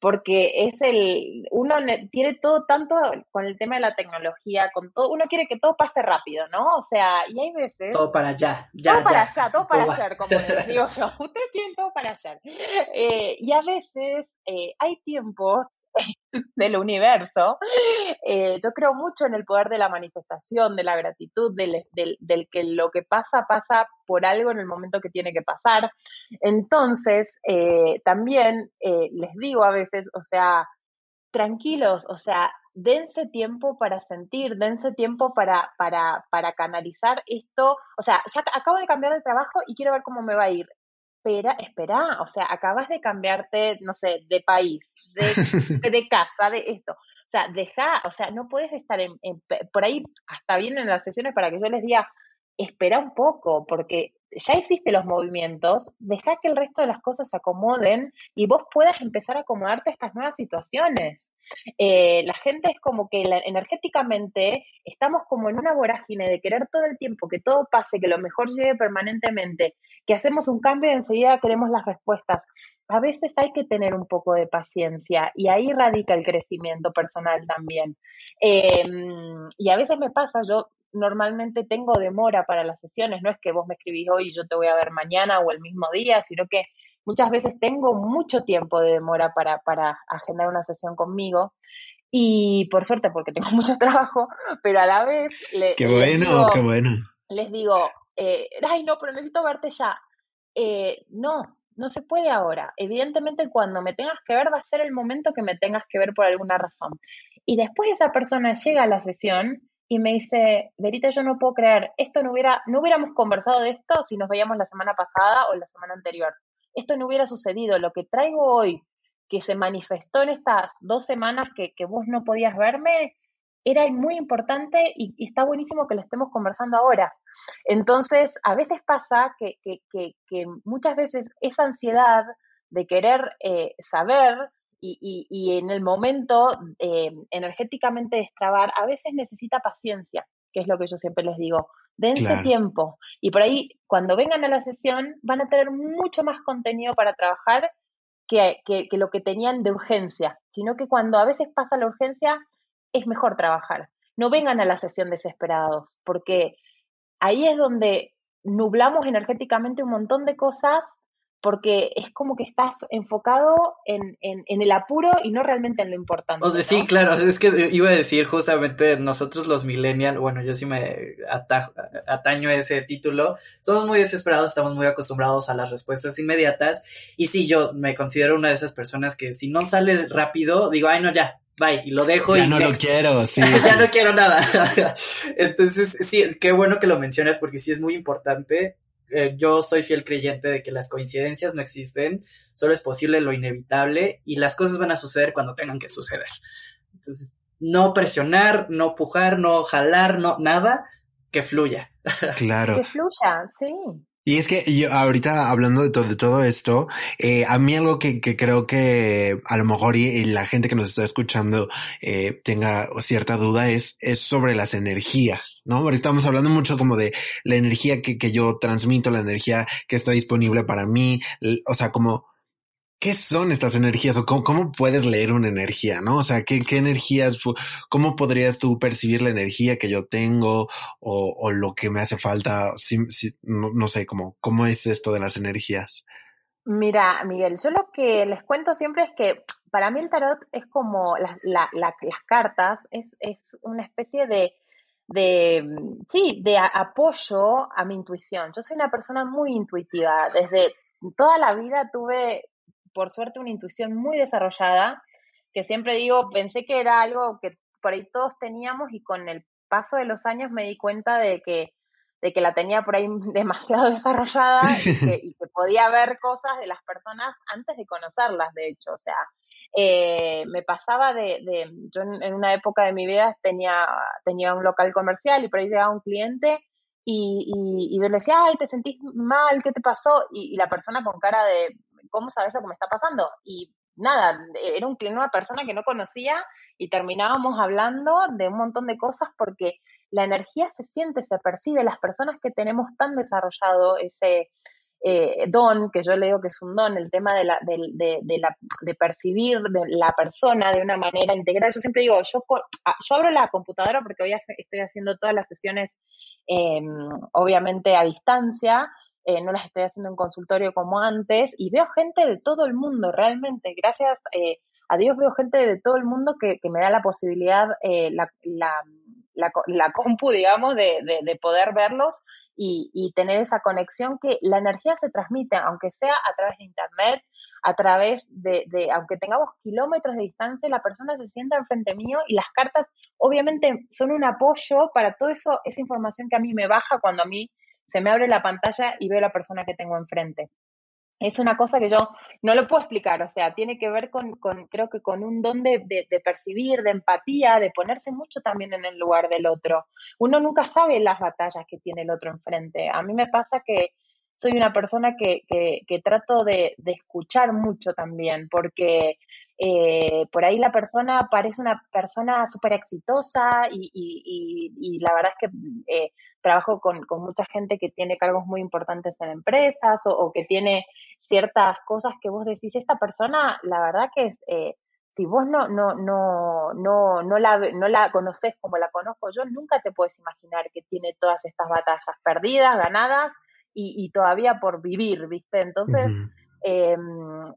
porque es el, uno tiene todo tanto con el tema de la tecnología, con todo, uno quiere que todo pase rápido, ¿no? O sea, y hay veces... Todo para allá, ya. Todo para allá, todo para ayer, como les digo yo, ustedes tienen todo para ayer. Eh, y a veces eh, hay tiempos del universo, eh, yo creo mucho en el poder de la manifestación, de la gratitud, del, del, que lo que pasa pasa por algo en el momento que tiene que pasar. Entonces, eh, también eh, les digo a veces, o sea, tranquilos, o sea, dense tiempo para sentir, dense tiempo para, para, para canalizar esto. O sea, ya acabo de cambiar de trabajo y quiero ver cómo me va a ir. Espera, espera, o sea, acabas de cambiarte, no sé, de país, de, de casa, de esto. O sea, deja, o sea, no puedes estar en, por ahí, hasta bien en las sesiones para que yo les diga, espera un poco, porque ya hiciste los movimientos, deja que el resto de las cosas se acomoden y vos puedas empezar a acomodarte a estas nuevas situaciones. Eh, la gente es como que energéticamente estamos como en una vorágine de querer todo el tiempo que todo pase, que lo mejor llegue permanentemente, que hacemos un cambio y enseguida queremos las respuestas. A veces hay que tener un poco de paciencia y ahí radica el crecimiento personal también. Em, y a veces me pasa, yo normalmente tengo demora para las sesiones, no es que vos me escribís hoy y yo te voy a ver mañana o el mismo día, sino que muchas veces tengo mucho tiempo de demora para, para agendar una sesión conmigo. Y por suerte, porque tengo mucho trabajo, pero a la vez... qué bueno, les digo, qué bueno. Les digo, eh, ay, no, pero necesito verte ya. Eh, no, no se puede ahora. Evidentemente, cuando me tengas que ver, va a ser el momento que me tengas que ver por alguna razón. Y después esa persona llega a la sesión y me dice, Verita, yo no puedo creer, esto no hubiera, no hubiéramos conversado de esto si nos veíamos la semana pasada o la semana anterior. Esto no hubiera sucedido. Lo que traigo hoy, que se manifestó en estas dos semanas que, vos no podías verme, era muy importante y, está buenísimo que lo estemos conversando ahora. Entonces, a veces pasa que, que, muchas veces esa ansiedad de querer eh, saber y, en el momento eh, energéticamente destrabar, a veces necesita paciencia, que es lo que yo siempre les digo. Dense tiempo. Y por ahí, cuando vengan a la sesión, van a tener mucho más contenido para trabajar que, que, lo que tenían de urgencia, sino que cuando a veces pasa la urgencia, es mejor trabajar. No vengan a la sesión desesperados, porque ahí es donde nublamos energéticamente un montón de cosas porque es como que estás enfocado en, el apuro y no realmente en lo importante. O sea, sí, claro, es que iba a decir justamente nosotros los millennials, bueno, yo sí me ataño a ese título, somos muy desesperados, estamos muy acostumbrados a las respuestas inmediatas y sí, yo me considero una de esas personas que si no sale rápido, digo, ay, no, ya, bye, y lo dejo. Ya y no lo quiero, sí. ya no quiero nada. Entonces, sí, qué bueno que lo mencionas porque sí es muy importante eh, yo soy fiel creyente de que las coincidencias no existen, solo es posible lo inevitable y las cosas van a suceder cuando tengan que suceder. Entonces, no presionar, no pujar, no jalar, no nada, que fluya. Claro. Que fluya, sí. Y es que yo ahorita hablando de, todo de todo esto, eh, a mí algo que, que, creo que a lo mejor y, la gente que nos está escuchando eh, tenga cierta duda es, es sobre las energías, ¿no? Ahorita estamos hablando mucho como de la energía que, que yo transmito, la energía que está disponible para mí, o sea, como ¿qué son estas energías o cómo, puedes leer una energía, no? O sea, ¿qué, energías, cómo podrías tú percibir la energía que yo tengo o, lo que me hace falta? No, sé, cómo, ¿cómo es esto de las energías? Mira, Miguel, yo lo que les cuento siempre es que para mí el tarot es como las cartas, es, una especie de, sí, de apoyo a mi intuición. Yo soy una persona muy intuitiva. Desde toda la vida tuve por suerte, una intuición muy desarrollada, que siempre digo, pensé que era algo que por ahí todos teníamos y con el paso de los años me di cuenta de que, de que la tenía por ahí demasiado desarrollada y que, podía ver cosas de las personas antes de conocerlas, de hecho. O sea, eh, me pasaba de, de yo en, una época de mi vida tenía, tenía un local comercial y por ahí llegaba un cliente y, y, yo le decía, ay, te sentís mal, ¿qué te pasó? y, la persona con cara de, ¿cómo sabes lo que me está pasando? Y nada, era un, una persona que no conocía y terminábamos hablando de un montón de cosas porque la energía se siente, se percibe, las personas que tenemos tan desarrollado ese eh, don, que yo le digo que es un don, el tema de, la, de, de, la, de percibir de la persona de una manera integral. Yo siempre digo, yo, ah, yo abro la computadora porque hoy estoy haciendo todas las sesiones, em, obviamente a distancia, eh, no las estoy haciendo en consultorio como antes y veo gente de todo el mundo realmente, gracias eh, a Dios veo gente de todo el mundo que, que me da la posibilidad, eh, la, la, la, la, compu, digamos, de, de, de poder verlos y, y, tener esa conexión que la energía se transmite, aunque sea a través de internet, a través de, de, aunque tengamos kilómetros de distancia, la persona se sienta enfrente mío y las cartas obviamente son un apoyo para todo eso, esa información que a mí me baja cuando a mí se me abre la pantalla y veo la persona que tengo enfrente es una cosa que yo no lo puedo explicar, o sea, tiene que ver con, creo que con un don de, de, de, percibir, de empatía, de ponerse mucho también en el lugar del otro. Uno nunca sabe las batallas que tiene el otro enfrente. A mí me pasa que soy una persona que, que, que trato de, de, escuchar mucho también, porque eh, por ahí la persona parece una persona súper exitosa y, y, y, y, la verdad es que eh, trabajo con, con, mucha gente que tiene cargos muy importantes en empresas o, que tiene ciertas cosas que vos decís, esta persona, la verdad que es... Eh, si vos no, no, no, no, no, la, no la conoces como la conozco yo, nunca te puedes imaginar que tiene todas estas batallas perdidas, ganadas y, y todavía por vivir, ¿viste? Entonces, uh -huh. eh,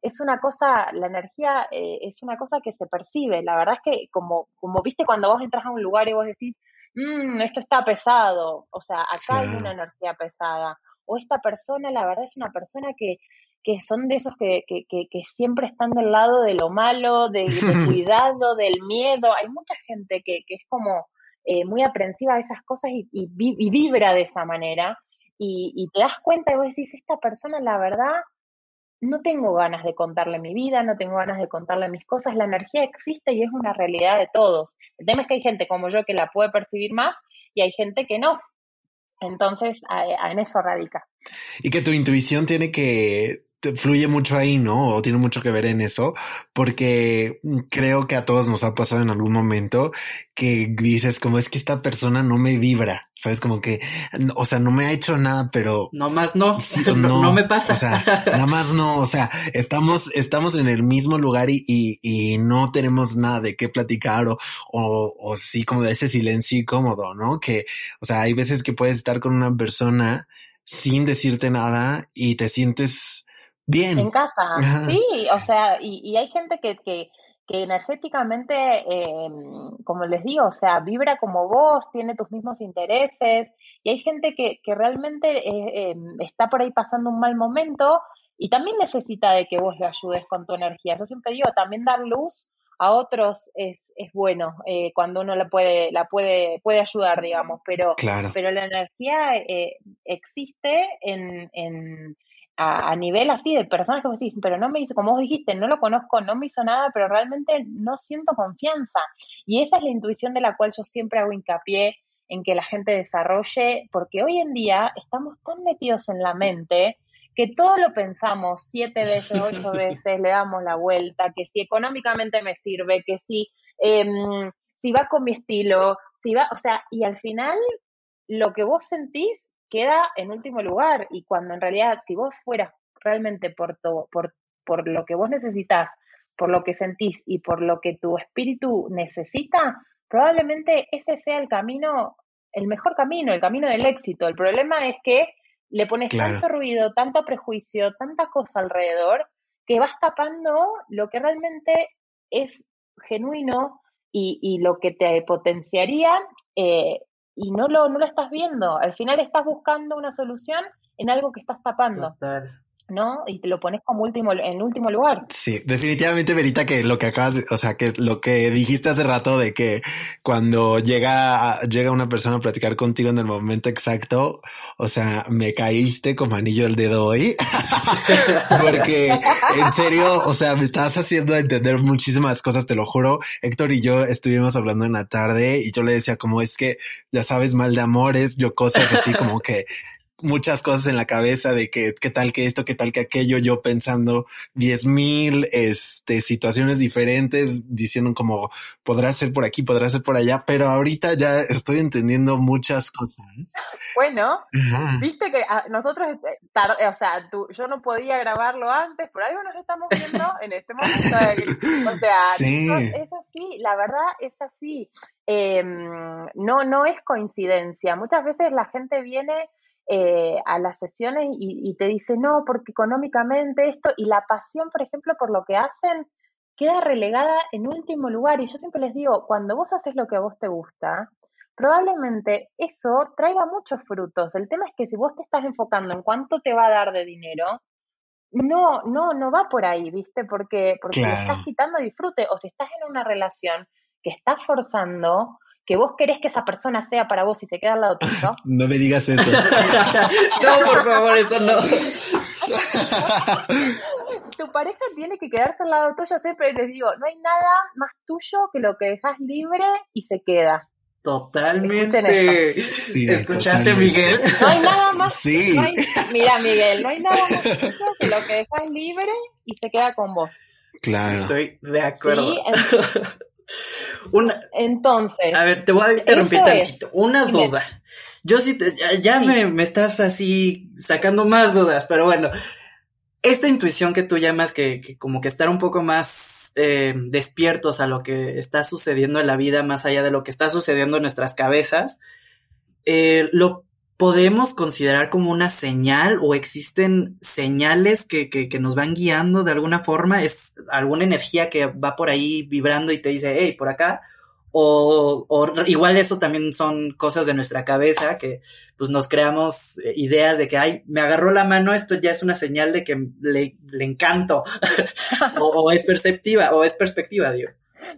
es una cosa, la energía eh, es una cosa que se percibe. La verdad es que, como, como viste, cuando vos entras a un lugar y vos decís, mmm, esto está pesado, o sea, acá hay una energía pesada. O esta persona, la verdad, es una persona que, que son de esos que, que, que, que siempre están del lado de lo malo, de, de cuidado, del miedo. Hay mucha gente que, que es como eh, muy aprensiva a esas cosas y, y, y vibra de esa manera y, te das cuenta y vos decís, esta persona, la verdad, no tengo ganas de contarle mi vida, no tengo ganas de contarle mis cosas, la energía existe y es una realidad de todos. El tema es que hay gente como yo que la puede percibir más y hay gente que no. Entonces, en eso radica. Y que tu intuición tiene que fluye mucho ahí, ¿no? O tiene mucho que ver en eso, porque creo que a todos nos ha pasado en algún momento que dices como es que esta persona no me vibra, sabes como que, o sea, no me ha hecho nada, pero no más no, sí, no, no, me pasa, o sea, nada más no, o sea, estamos, estamos en el mismo lugar y, y, y no tenemos nada de qué platicar o, o, o sí como de ese silencio incómodo, ¿no? Que, o sea, hay veces que puedes estar con una persona sin decirte nada y te sientes Bien. En casa, Ajá. sí, o sea, y, y, hay gente que, que, que energéticamente, eh, como les digo, o sea, vibra como vos, tiene tus mismos intereses, y hay gente que, que realmente eh, eh, está por ahí pasando un mal momento y también necesita de que vos le ayudes con tu energía. Yo siempre digo, también dar luz a otros es, es bueno eh, cuando uno la puede, la puede, puede ayudar, digamos, pero, claro. pero la energía eh, existe en, en a, a, nivel así de personas que vos decís, pero no me hizo, como vos dijiste, no lo conozco, no me hizo nada, pero realmente no siento confianza. Y esa es la intuición de la cual yo siempre hago hincapié en que la gente desarrolle, porque hoy en día estamos tan metidos en la mente que todo lo pensamos siete veces, ocho veces, le damos la vuelta, que si económicamente me sirve, que si, eh, si va con mi estilo, si va, o sea, y al final lo que vos sentís queda en último lugar y cuando en realidad si vos fueras realmente por, to, por, por lo que vos necesitas, por lo que sentís y por lo que tu espíritu necesita, probablemente ese sea el camino, el mejor camino, el camino del éxito. El problema es que le pones claro. tanto ruido, tanto prejuicio, tanta cosa alrededor, que vas tapando lo que realmente es genuino y, y lo que te potenciaría eh, y no lo, no lo estás viendo. Al final estás buscando una solución en algo que estás tapando. Total. ¿No? Y te lo pones como último, en último lugar. Sí, definitivamente, Verita, que lo que acabas, de, o sea, que lo que dijiste hace rato de que cuando llega, llega una persona a platicar contigo en el momento exacto, o sea, me caíste como anillo el dedo hoy. Porque, en serio, o sea, me estás haciendo entender muchísimas cosas, te lo juro. Héctor y yo estuvimos hablando en la tarde y yo le decía como es que ya sabes mal de amores, yo cosas así como que muchas cosas en la cabeza de que qué tal que esto, qué tal que aquello, yo pensando diez mil este, situaciones diferentes, diciendo como podrá ser por aquí, podrá ser por allá, pero ahorita ya estoy entendiendo muchas cosas. Bueno, Ajá. viste que a, nosotros, este, tarde, o sea, tú, yo no podía grabarlo antes, por algo nos estamos viendo en este momento. O sea, sí. es así, la verdad es así. Eh, no, no es coincidencia. Muchas veces la gente viene eh, a las sesiones y, y, te dice, no, porque económicamente esto, y la pasión, por ejemplo, por lo que hacen, queda relegada en último lugar. Y yo siempre les digo, cuando vos haces lo que a vos te gusta, probablemente eso traiga muchos frutos. El tema es que si vos te estás enfocando en cuánto te va a dar de dinero, no, no, no va por ahí, ¿viste? Porque, porque le estás quitando disfrute. O si estás en una relación que estás forzando, que vos querés que esa persona sea para vos y se queda al lado tuyo. no me digas eso. no, por favor, eso no. tu pareja tiene que quedarse al lado tuyo. Siempre les digo, no hay nada más tuyo que lo que dejas libre y se queda. Totalmente. ¿Escuchaste, Miguel? No hay nada más. Sí. mira, Miguel, no hay nada más tuyo que lo que dejas libre y se queda con vos. Claro. Estoy de acuerdo. Una, Entonces. A ver, te voy a interrumpir tantito. Una duda. Yo sí, te, ya, me, me, estás así sacando más dudas, pero bueno. Esta intuición que tú llamas que, que como que estar un poco más eh, despiertos a lo que está sucediendo en la vida, más allá de lo que está sucediendo en nuestras cabezas, eh, lo podemos considerar como una señal o existen señales que, que, que, nos van guiando de alguna forma? ¿Es alguna energía que va por ahí vibrando y te dice, hey, por acá? O, o igual eso también son cosas de nuestra cabeza que pues nos creamos eh, ideas de que, ay, me agarró la mano, esto ya es una señal de que le, le encanto. o, o, es perceptiva, o es perspectiva, digo.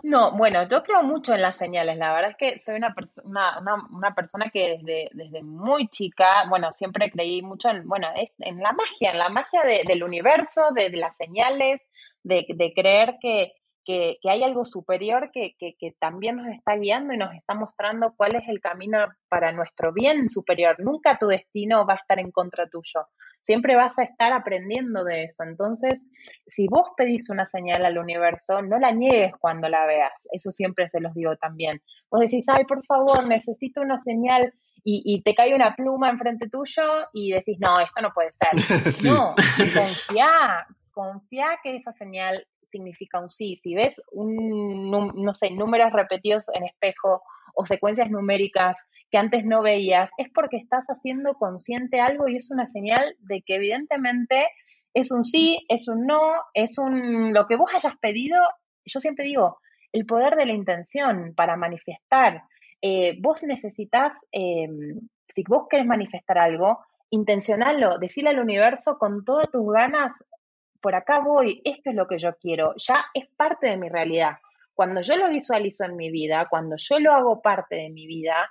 No, bueno, yo creo mucho en las señales. La verdad es que soy una, persona una, una, persona que desde, desde muy chica, bueno, siempre creí mucho en, bueno, en la magia, en la magia del universo, de, de las señales, de, de creer que, que, hay algo superior que, que, también nos está guiando y nos está mostrando cuál es el camino para nuestro bien superior. Nunca tu destino va a estar en contra tuyo. Siempre vas a estar aprendiendo de eso. Entonces, si vos pedís una señal al universo, no la niegues cuando la veas. Eso siempre se los digo también. Vos decís, ay, por favor, necesito una señal y, y, te cae una pluma enfrente tuyo y decís, no, esto no puede ser. No, confía, confía que esa señal significa un sí. Si ves un, no sé, números repetidos en espejo o secuencias numéricas que antes no veías, es porque estás haciendo consciente algo y es una señal de que evidentemente es un sí, es un no, es un lo que vos hayas pedido. Yo siempre digo, el poder de la intención para manifestar. Eh, vos necesitas, em, si vos querés manifestar algo, intencionarlo, decirle al universo con todas tus ganas, por acá voy, esto es lo que yo quiero, ya es parte de mi realidad. Cuando yo lo visualizo en mi vida, cuando yo lo hago parte de mi vida,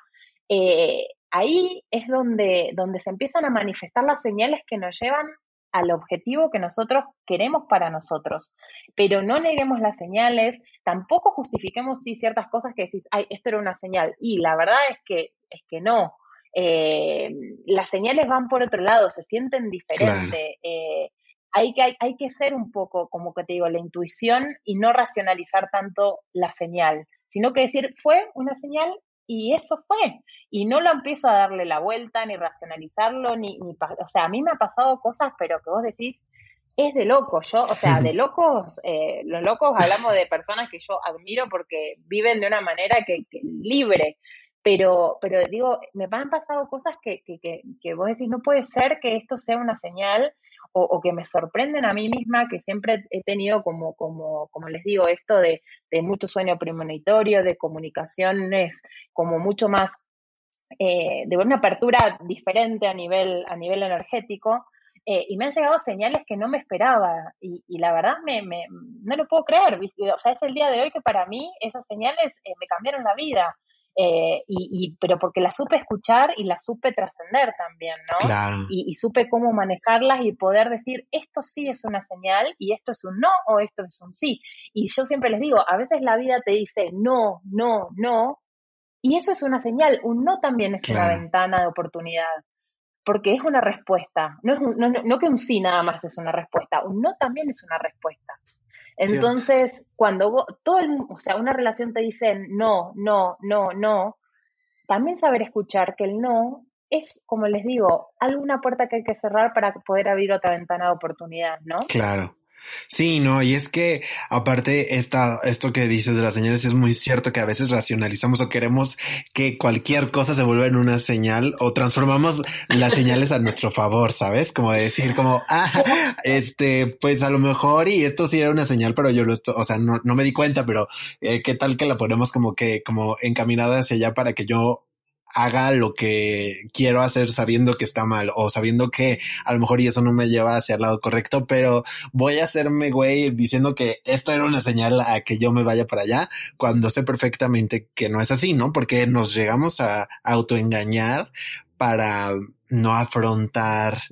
eh, ahí es donde, donde se empiezan a manifestar las señales que nos llevan al objetivo que nosotros queremos para nosotros. Pero no neguemos las señales, tampoco justifiquemos si ciertas cosas que decís, ay, esto era una señal. Y la verdad es que, es que no. Eh, las señales van por otro lado, se sienten diferente. Eh, hay que, hay, que ser un poco, como que te digo, la intuición y no racionalizar tanto la señal, sino que decir, fue una señal y eso fue. Y no lo empiezo a darle la vuelta, ni racionalizarlo, ni, ni o sea, a mí me ha pasado cosas, pero que vos decís, es de loco. Yo, o sea, de locos, eh, los locos hablamos de personas que yo admiro porque viven de una manera que, que libre. Pero, pero digo, me han pasado cosas que, que, que, que vos decís, no puede ser que esto sea una señal o, que me sorprenden a mí misma, que siempre he tenido como, como, como les digo, esto de, de mucho sueño premonitorio, de comunicaciones como mucho más, eh, de una apertura diferente a nivel, a nivel energético. Eh, y me han llegado señales que no me esperaba y, y la verdad me, me, no lo puedo creer. O sea, es el día de hoy que para mí esas señales eh, me cambiaron la vida. Eh, y, pero porque la supe escuchar y la supe trascender también, ¿no? Y, supe cómo manejarlas y poder decir, esto sí es una señal y esto es un no o esto es un sí. Y yo siempre les digo, a veces la vida te dice no, no, no, y eso es una señal, un no también es una ventana de oportunidad, porque es una respuesta, no, es no, no que un sí nada más es una respuesta, un no también es una respuesta. Entonces, cuando todo el, o sea, una relación te dice no, no, no, no, también saber escuchar que el no es, como les digo, alguna puerta que hay que cerrar para poder abrir otra ventana de oportunidad, ¿no? Claro. Sí, no, y es que aparte esta, esto que dices de las señales es muy cierto que a veces racionalizamos o queremos que cualquier cosa se vuelva en una señal o transformamos las señales a nuestro favor, ¿sabes? Como de decir como, ah, este, pues a lo mejor y esto sí era una señal, pero yo lo estoy, o sea, no, no me di cuenta, pero eh, qué tal que la ponemos como que, como encaminada hacia allá para que yo haga lo que quiero hacer sabiendo que está mal o sabiendo que a lo mejor y eso no me lleva hacia el lado correcto, pero voy a hacerme güey diciendo que esto era una señal a que yo me vaya para allá cuando sé perfectamente que no es así, ¿no? Porque nos llegamos a autoengañar para no afrontar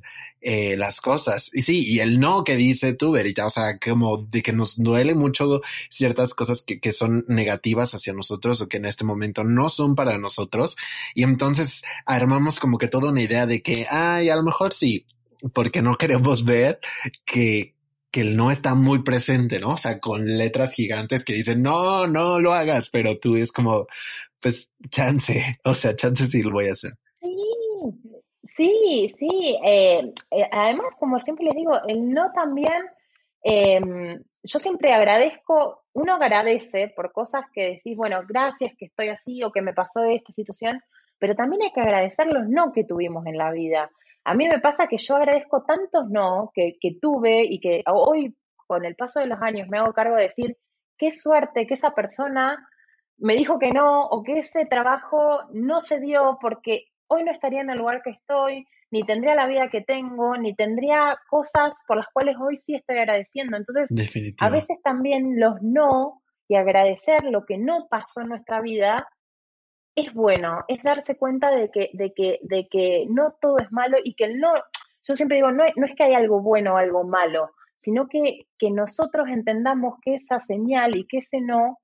eh, las cosas. Y sí, y el no que dice tú, Verita, o sea, como de que nos duele mucho ciertas cosas que, que son negativas hacia nosotros o que en este momento no son para nosotros. Y entonces armamos como que toda una idea de que, ay, a lo mejor sí, porque no queremos ver que, que el no está muy presente, ¿no? O sea, con letras gigantes que dicen, no, no lo hagas, pero tú es como, pues, chance, o sea, chance sí lo voy a hacer. Sí, sí. Eh, eh, además, como siempre les digo, el no también, em, yo siempre agradezco, uno agradece por cosas que decís, bueno, gracias que estoy así o que me pasó esta situación, pero también hay que agradecer los no que tuvimos en la vida. A mí me pasa que yo agradezco tantos no que, que tuve y que hoy, con el paso de los años, me hago cargo de decir, qué suerte que esa persona me dijo que no o que ese trabajo no se dio porque hoy no estaría en el lugar que estoy, ni tendría la vida que tengo, ni tendría cosas por las cuales hoy sí estoy agradeciendo. Entonces, a veces también los no y agradecer lo que no pasó en nuestra vida es bueno, es darse cuenta de que, de que, de que no todo es malo y que no, yo siempre digo, no, no es que hay algo bueno o algo malo, sino que, que nosotros entendamos que esa señal y que ese no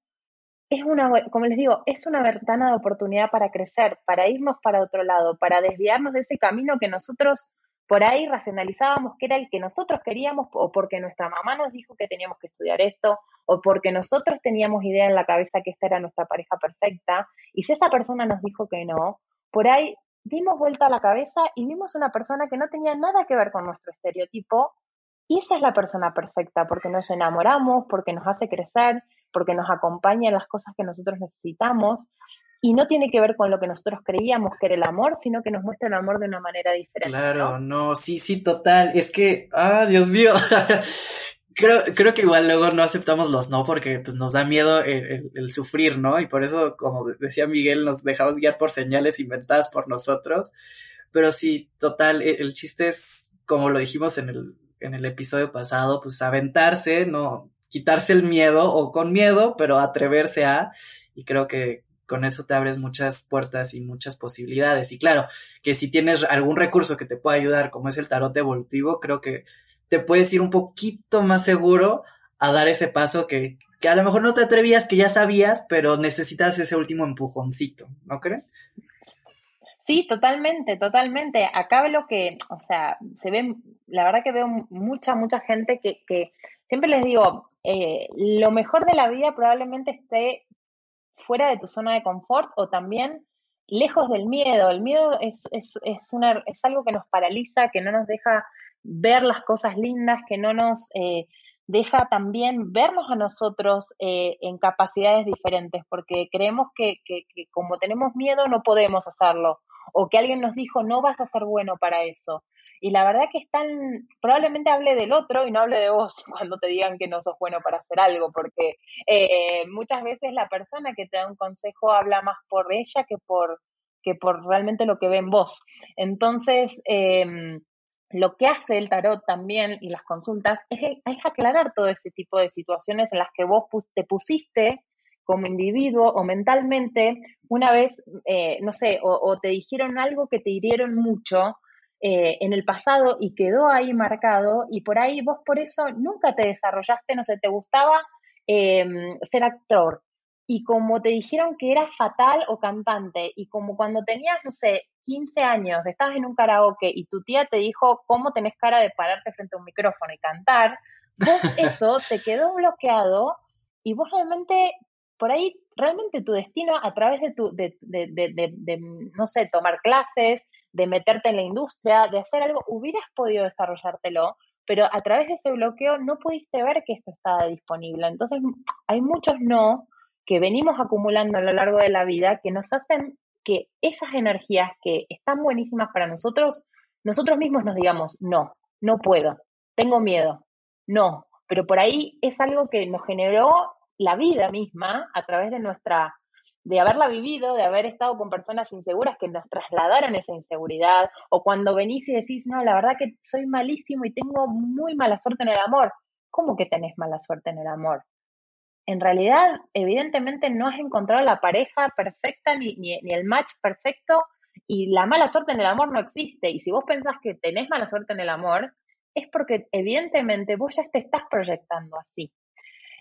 es una, como les digo, es una ventana de oportunidad para crecer, para irnos para otro lado, para desviarnos de ese camino que nosotros por ahí racionalizábamos que era el que nosotros queríamos o porque nuestra mamá nos dijo que teníamos que estudiar esto o porque nosotros teníamos idea en la cabeza que esta era nuestra pareja perfecta y si esa persona nos dijo que no, por ahí dimos vuelta a la cabeza y vimos una persona que no tenía nada que ver con nuestro estereotipo y esa es la persona perfecta porque nos enamoramos, porque nos hace crecer, porque nos acompaña en las cosas que nosotros necesitamos y no tiene que ver con lo que nosotros creíamos que era el amor, sino que nos muestra el amor de una manera diferente. Claro, no, sí, sí, total. Es que, ah, Dios mío. creo, creo que igual luego no aceptamos los no porque pues nos da miedo el, sufrir, ¿no? Y por eso, como decía Miguel, nos dejamos guiar por señales inventadas por nosotros. Pero sí, total, el, el chiste es, como lo dijimos en el, en el episodio pasado, pues aventarse, no, quitarse el miedo o con miedo, pero atreverse a, y creo que con eso te abres muchas puertas y muchas posibilidades. Y claro, que si tienes algún recurso que te pueda ayudar, como es el tarot evolutivo, creo que te puedes ir un poquito más seguro a dar ese paso que, que a lo mejor no te atrevías, que ya sabías, pero necesitas ese último empujoncito, ¿no crees? Sí, totalmente, totalmente. Acá lo que, o sea, se ve, la verdad que veo mucha, mucha gente que, que siempre les digo, eh, lo mejor de la vida probablemente esté fuera de tu zona de confort o también lejos del miedo. El miedo es, es, es, una, es algo que nos paraliza, que no nos deja ver las cosas lindas, que no nos eh, deja también vernos a nosotros eh, en capacidades diferentes, porque creemos que, que, que, como tenemos miedo no podemos hacerlo, o que alguien nos dijo no vas a ser bueno para eso. Y la verdad que están, probablemente hable del otro y no hable de vos cuando te digan que no sos bueno para hacer algo, porque eh, muchas veces la persona que te da un consejo habla más por ella que por, que por realmente lo que ve en vos. Entonces, em, lo que hace el tarot también y las consultas es, es, aclarar todo ese tipo de situaciones en las que vos te pusiste como individuo o mentalmente una vez, eh, no sé, o, o, te dijeron algo que te hirieron mucho eh, en el pasado y quedó ahí marcado y por ahí vos por eso nunca te desarrollaste, no sé, te gustaba em, ser actor. Y como te dijeron que era fatal o cantante y como cuando tenías, no sé, 15 años, estabas en un karaoke y tu tía te dijo cómo tenés cara de pararte frente a un micrófono y cantar, vos eso te quedó bloqueado y vos realmente por ahí realmente tu destino a través de tu, de, de, de, no sé, tomar clases, de meterte en la industria, de hacer algo, hubieras podido desarrollártelo, pero a través de ese bloqueo no pudiste ver que esto estaba disponible. Entonces, hay muchos no que venimos acumulando a lo largo de la vida que nos hacen que esas energías que están buenísimas para nosotros, nosotros mismos nos digamos, no, no puedo, tengo miedo, no, pero por ahí es algo que nos generó la vida misma a través de nuestra de haberla vivido, de haber estado con personas inseguras que nos trasladaron esa inseguridad, o cuando venís y decís, no, la verdad que soy malísimo y tengo muy mala suerte en el amor. ¿Cómo que tenés mala suerte en el amor? En realidad, evidentemente no has encontrado la pareja perfecta ni, ni, el match perfecto y la mala suerte en el amor no existe. Y si vos pensás que tenés mala suerte en el amor, es porque evidentemente vos ya te estás proyectando así.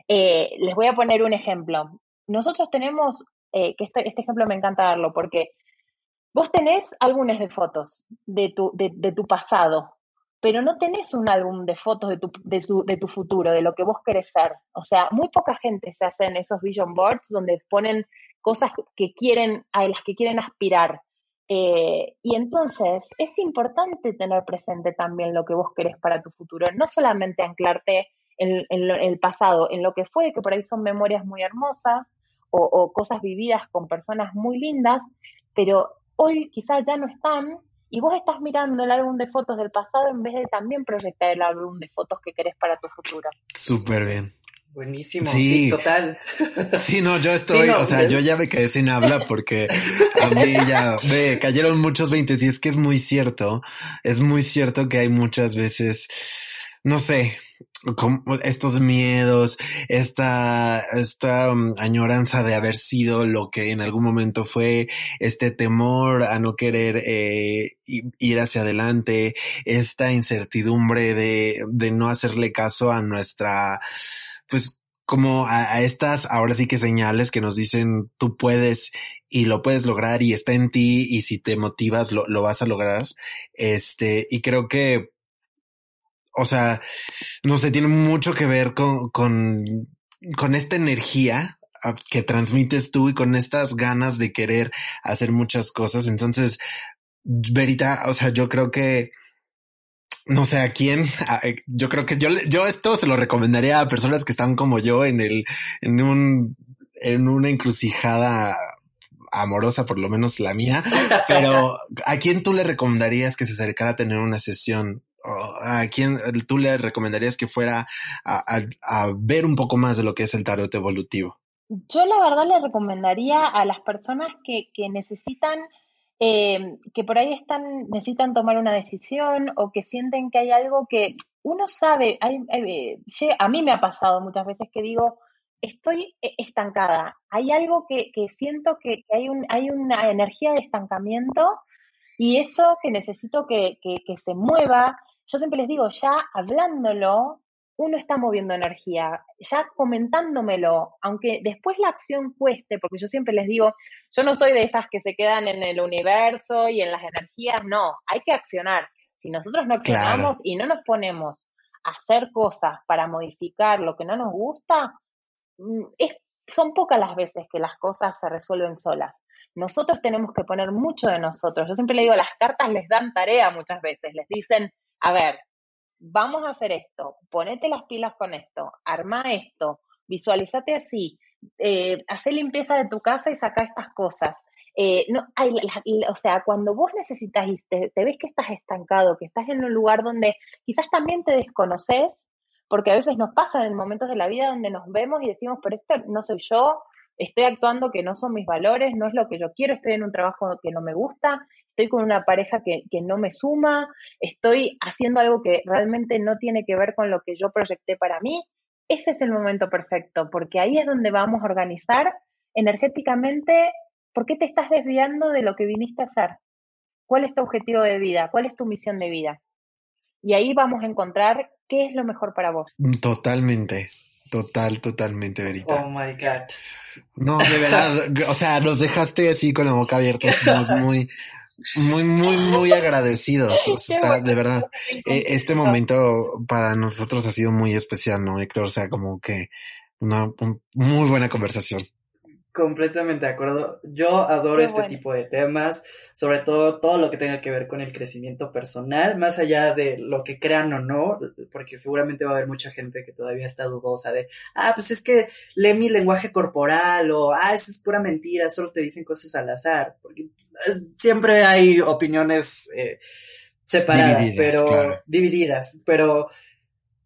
Eh, les voy a poner un ejemplo. Nosotros tenemos eh, que este, este, ejemplo me encanta darlo, porque vos tenés álbumes de fotos de tu, de, tu pasado, pero no tenés un álbum de fotos de tu, de, tu futuro, de lo que vos querés ser. O sea, muy poca gente se hace en esos vision boards donde ponen cosas que quieren, a las que quieren aspirar. Eh, y entonces es importante tener presente también lo que vos querés para tu futuro, no solamente anclarte en, en, el pasado, en lo que fue, que por ahí son memorias muy hermosas, o, cosas vividas con personas muy lindas, pero hoy quizás ya no están y vos estás mirando el álbum de fotos del pasado en vez de también proyectar el álbum de fotos que querés para tu futuro. Súper bien. Buenísimo, sí, total. Sí, no, yo estoy, o sea, yo ya me quedé sin habla porque a mí ya me cayeron muchos veintes y es que es muy cierto, es muy cierto que hay muchas veces, no sé, estos miedos, esta, esta um, añoranza de haber sido lo que en algún momento fue, este temor a no querer eh, ir hacia adelante, esta incertidumbre de, de no hacerle caso a nuestra, pues como a, estas ahora sí que señales que nos dicen tú puedes y lo puedes lograr y está en ti y si te motivas lo, lo vas a lograr. Este, y creo que o sea, no sé, tiene mucho que ver con, con, con esta energía ah, que transmites tú y con estas ganas de querer hacer muchas cosas. Entonces, Verita, o sea, yo creo que, no sé a quién, eh, yo creo que yo, yo esto se lo recomendaría a personas que están como yo en el, en un, en una encrucijada amorosa, por lo menos la mía, pero ¿a quién tú le recomendarías que se acercara a tener una sesión a quién tú le recomendarías que fuera a, ver un poco más de lo que es el tarot evolutivo? Yo la verdad le recomendaría a las personas que, necesitan, eh, que por ahí están, necesitan tomar una decisión o que sienten que hay algo que uno sabe, eh, a mí me ha pasado muchas veces que digo, estoy e, estancada, hay algo que, siento que, hay, un, hay una energía de estancamiento y eso que necesito que, que, se mueva, yo siempre les digo, ya hablándolo, uno está moviendo energía, ya comentándomelo, aunque después la acción cueste, porque yo siempre les digo, yo no soy de esas que se quedan en el universo y en las energías, no, hay que accionar. Si nosotros no accionamos y no nos ponemos a hacer cosas para modificar lo que no nos gusta, mm, son pocas las veces que las cosas se resuelven solas. Nosotros tenemos que poner mucho de nosotros. Yo siempre le digo, las cartas les dan tarea muchas veces, les dicen, a ver, vamos a hacer esto, ponete las pilas con esto, arma esto, visualizate así, eh, hace limpieza de tu casa y saca estas cosas. Eh, no, hay, o sea, cuando vos necesitas y te, ves que estás estancado, que estás en un lugar donde quizás también te desconoces, porque a veces nos pasa en momentos de la vida donde nos vemos y decimos, pero esto no soy yo, estoy actuando que no son mis valores, no es lo que yo quiero, estoy en un trabajo que no me gusta, estoy con una pareja que, no me suma, estoy haciendo algo que realmente no tiene que ver con lo que yo proyecté para mí, ese es el momento perfecto, porque ahí es donde vamos a organizar energéticamente por qué te estás desviando de lo que viniste a hacer, cuál es tu objetivo de vida, cuál es tu misión de vida. Y ahí vamos a encontrar qué es lo mejor para vos. Totalmente, total, totalmente, Verita. Oh my God. No, de verdad, o sea, nos dejaste así con la boca abierta, estamos muy, muy, muy, muy agradecidos. de verdad, e, este momento para nosotros ha sido muy especial, ¿no, Héctor? O sea, como que una muy buena conversación. Completamente de acuerdo. Yo adoro este tipo de temas, sobre todo todo lo que tenga que ver con el crecimiento personal, más allá de lo que crean o no, porque seguramente va a haber mucha gente que todavía está dudosa de, ah, pues es que lee mi lenguaje corporal o, ah, eso es pura mentira, solo te dicen cosas al azar, porque eh, siempre hay opiniones eh, separadas, pero divididas, pero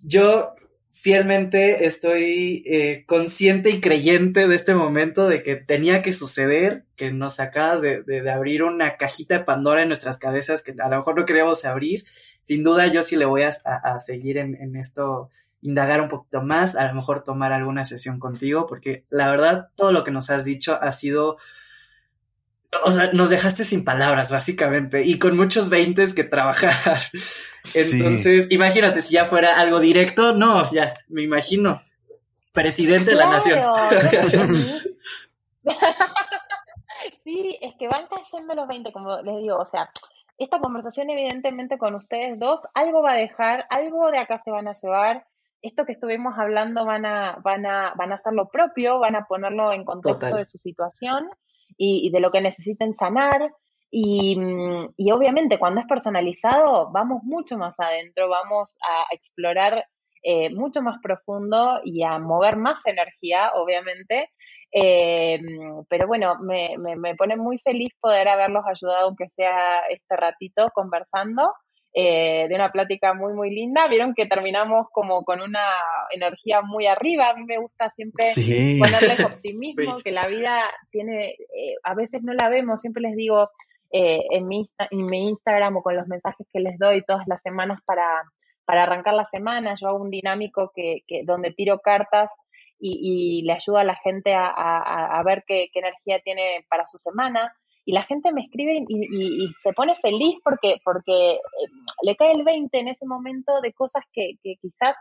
yo fielmente estoy eh, consciente y creyente de este momento de que tenía que suceder, que nos acabas de, de, abrir una cajita de Pandora en nuestras cabezas que a lo mejor no queríamos abrir. Sin duda yo sí le voy a, a, seguir en, en, esto, indagar un poquito más, a lo mejor tomar alguna sesión contigo, porque la verdad todo lo que nos has dicho ha sido o sea, nos dejaste sin palabras, básicamente, y con muchos veintes que trabajar. Entonces, imagínate, si ya fuera algo directo, no, ya, me imagino. Presidente de la nación. sí, es que van cayendo los 20, como les digo, o sea, esta conversación evidentemente con ustedes dos, algo va a dejar, algo de acá se van a llevar, esto que estuvimos hablando van a, van a, van a hacer lo propio, van a ponerlo en contexto de su situación y, de lo que necesiten sanar. Y, mm, y, obviamente cuando es personalizado vamos mucho más adentro, vamos a explorar eh, mucho más profundo y a mover más energía, obviamente. Eh, pero bueno, me, me, me, pone muy feliz poder haberlos ayudado, aunque sea este ratito, conversando. Eh, de una plática muy, muy linda. Vieron que terminamos como con una energía muy arriba. A mí me gusta siempre ponerles optimismo, que la vida tiene, eh, a veces no la vemos, siempre les digo eh, en, mi, en mi Instagram o con los mensajes que les doy todas las semanas para, para arrancar la semana, yo hago un dinámico que, que donde tiro cartas y, y, le ayudo a la gente a, a, a ver qué, qué energía tiene para su semana y la gente me escribe y, se pone feliz porque, porque eh, le cae el 20 en ese momento de cosas que, quizás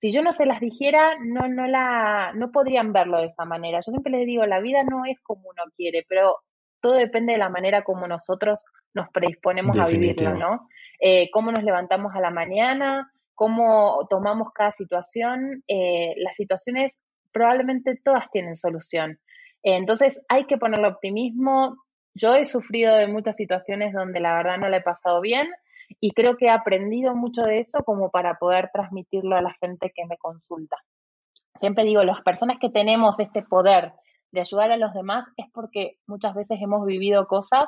si yo no se las dijera, no, no, la, no podrían verlo de esa manera. Yo siempre les digo, la vida no es como uno quiere, pero todo depende de la manera como nosotros nos predisponemos a vivirlo, ¿no? Eh, cómo nos levantamos a la mañana, cómo tomamos cada situación. Eh, las situaciones probablemente todas tienen solución. entonces hay que ponerle optimismo, yo he sufrido de muchas situaciones donde la verdad no la he pasado bien y creo que he aprendido mucho de eso como para poder transmitirlo a la gente que me consulta. Siempre digo, las personas que tenemos este poder de ayudar a los demás es porque muchas veces hemos vivido cosas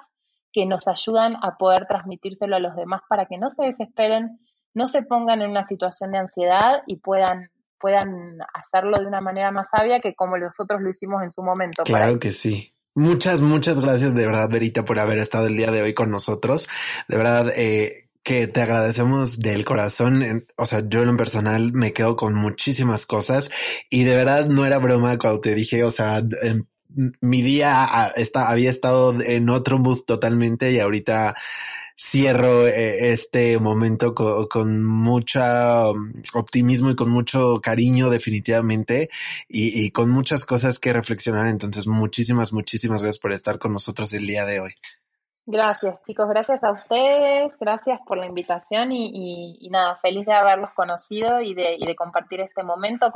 que nos ayudan a poder transmitírselo a los demás para que no se desesperen, no se pongan en una situación de ansiedad y puedan puedan hacerlo de una manera más sabia que como nosotros lo hicimos en su momento. Claro que sí. Muchas, muchas gracias de verdad, Verita, por haber estado el día de hoy con nosotros. De verdad, eh, que te agradecemos del corazón. O sea, yo en lo personal me quedo con muchísimas cosas y de verdad no era broma cuando te dije, o sea, mi día ah, está, había estado en otro mood totalmente y ahorita cierro eh, este momento con, mucho um, optimismo y con mucho cariño definitivamente y, con muchas cosas que reflexionar. Entonces, muchísimas, muchísimas gracias por estar con nosotros el día de hoy. Gracias chicos, gracias a ustedes, gracias por la invitación y, nada, feliz de haberlos conocido y de, y de compartir este momento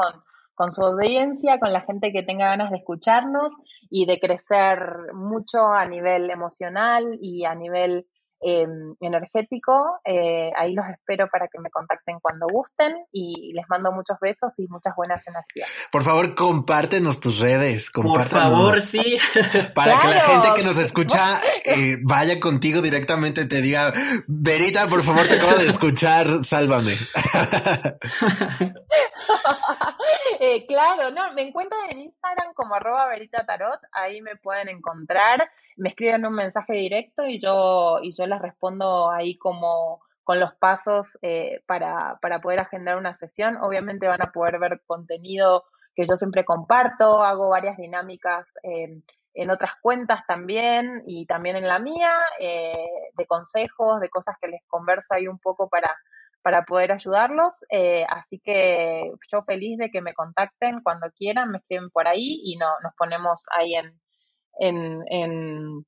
con su audiencia, con la gente que tenga ganas de escucharnos y de crecer mucho a nivel emocional y a nivel Em, energético. Eh, ahí los espero para que me contacten cuando gusten y les mando muchos besos y muchas buenas energías. Por favor, compártenos tus redes. Por favor, sí. Para que la gente que nos escucha eh, vaya contigo directamente te diga, Verita, por favor, te acabo de escuchar, sálvame. Eh, claro, no, me encuentran en Instagram como arroba Verita Tarot, ahí me pueden encontrar, me escriben un mensaje directo y yo, y yo les respondo ahí como con los pasos eh, para, para poder agendar una sesión. Obviamente van a poder ver contenido que yo siempre comparto, hago varias dinámicas eh, en otras cuentas también y también en la mía, de consejos, de cosas que les converso ahí un poco para, para poder ayudarlos. Eh, así que yo feliz de que me contacten cuando quieran, me escriben por ahí y no, nos ponemos ahí en, en,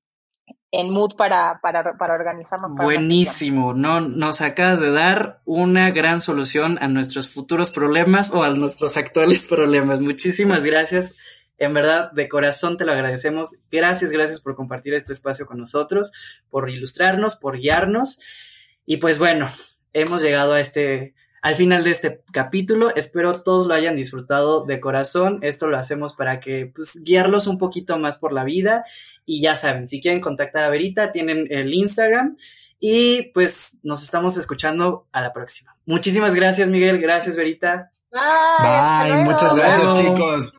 en mood para, para, para organizarnos. Buenísimo, no, nos acabas de dar una gran solución a nuestros futuros problemas o a nuestros actuales problemas. Muchísimas gracias En verdad, de corazón te lo agradecemos. Gracias, gracias por compartir este espacio con nosotros, por ilustrarnos, por guiarnos. Y pues bueno, hemos llegado a este, al final de este capítulo. Espero todos lo hayan disfrutado de corazón. Esto lo hacemos para que, pues, guiarlos un poquito más por la vida. Y ya saben, si quieren contactar a Verita, tienen el Instagram. Y pues nos estamos escuchando a la próxima. Muchísimas gracias, Miguel. Gracias, Verita. Bye. Bye. Muchas gracias, chicos.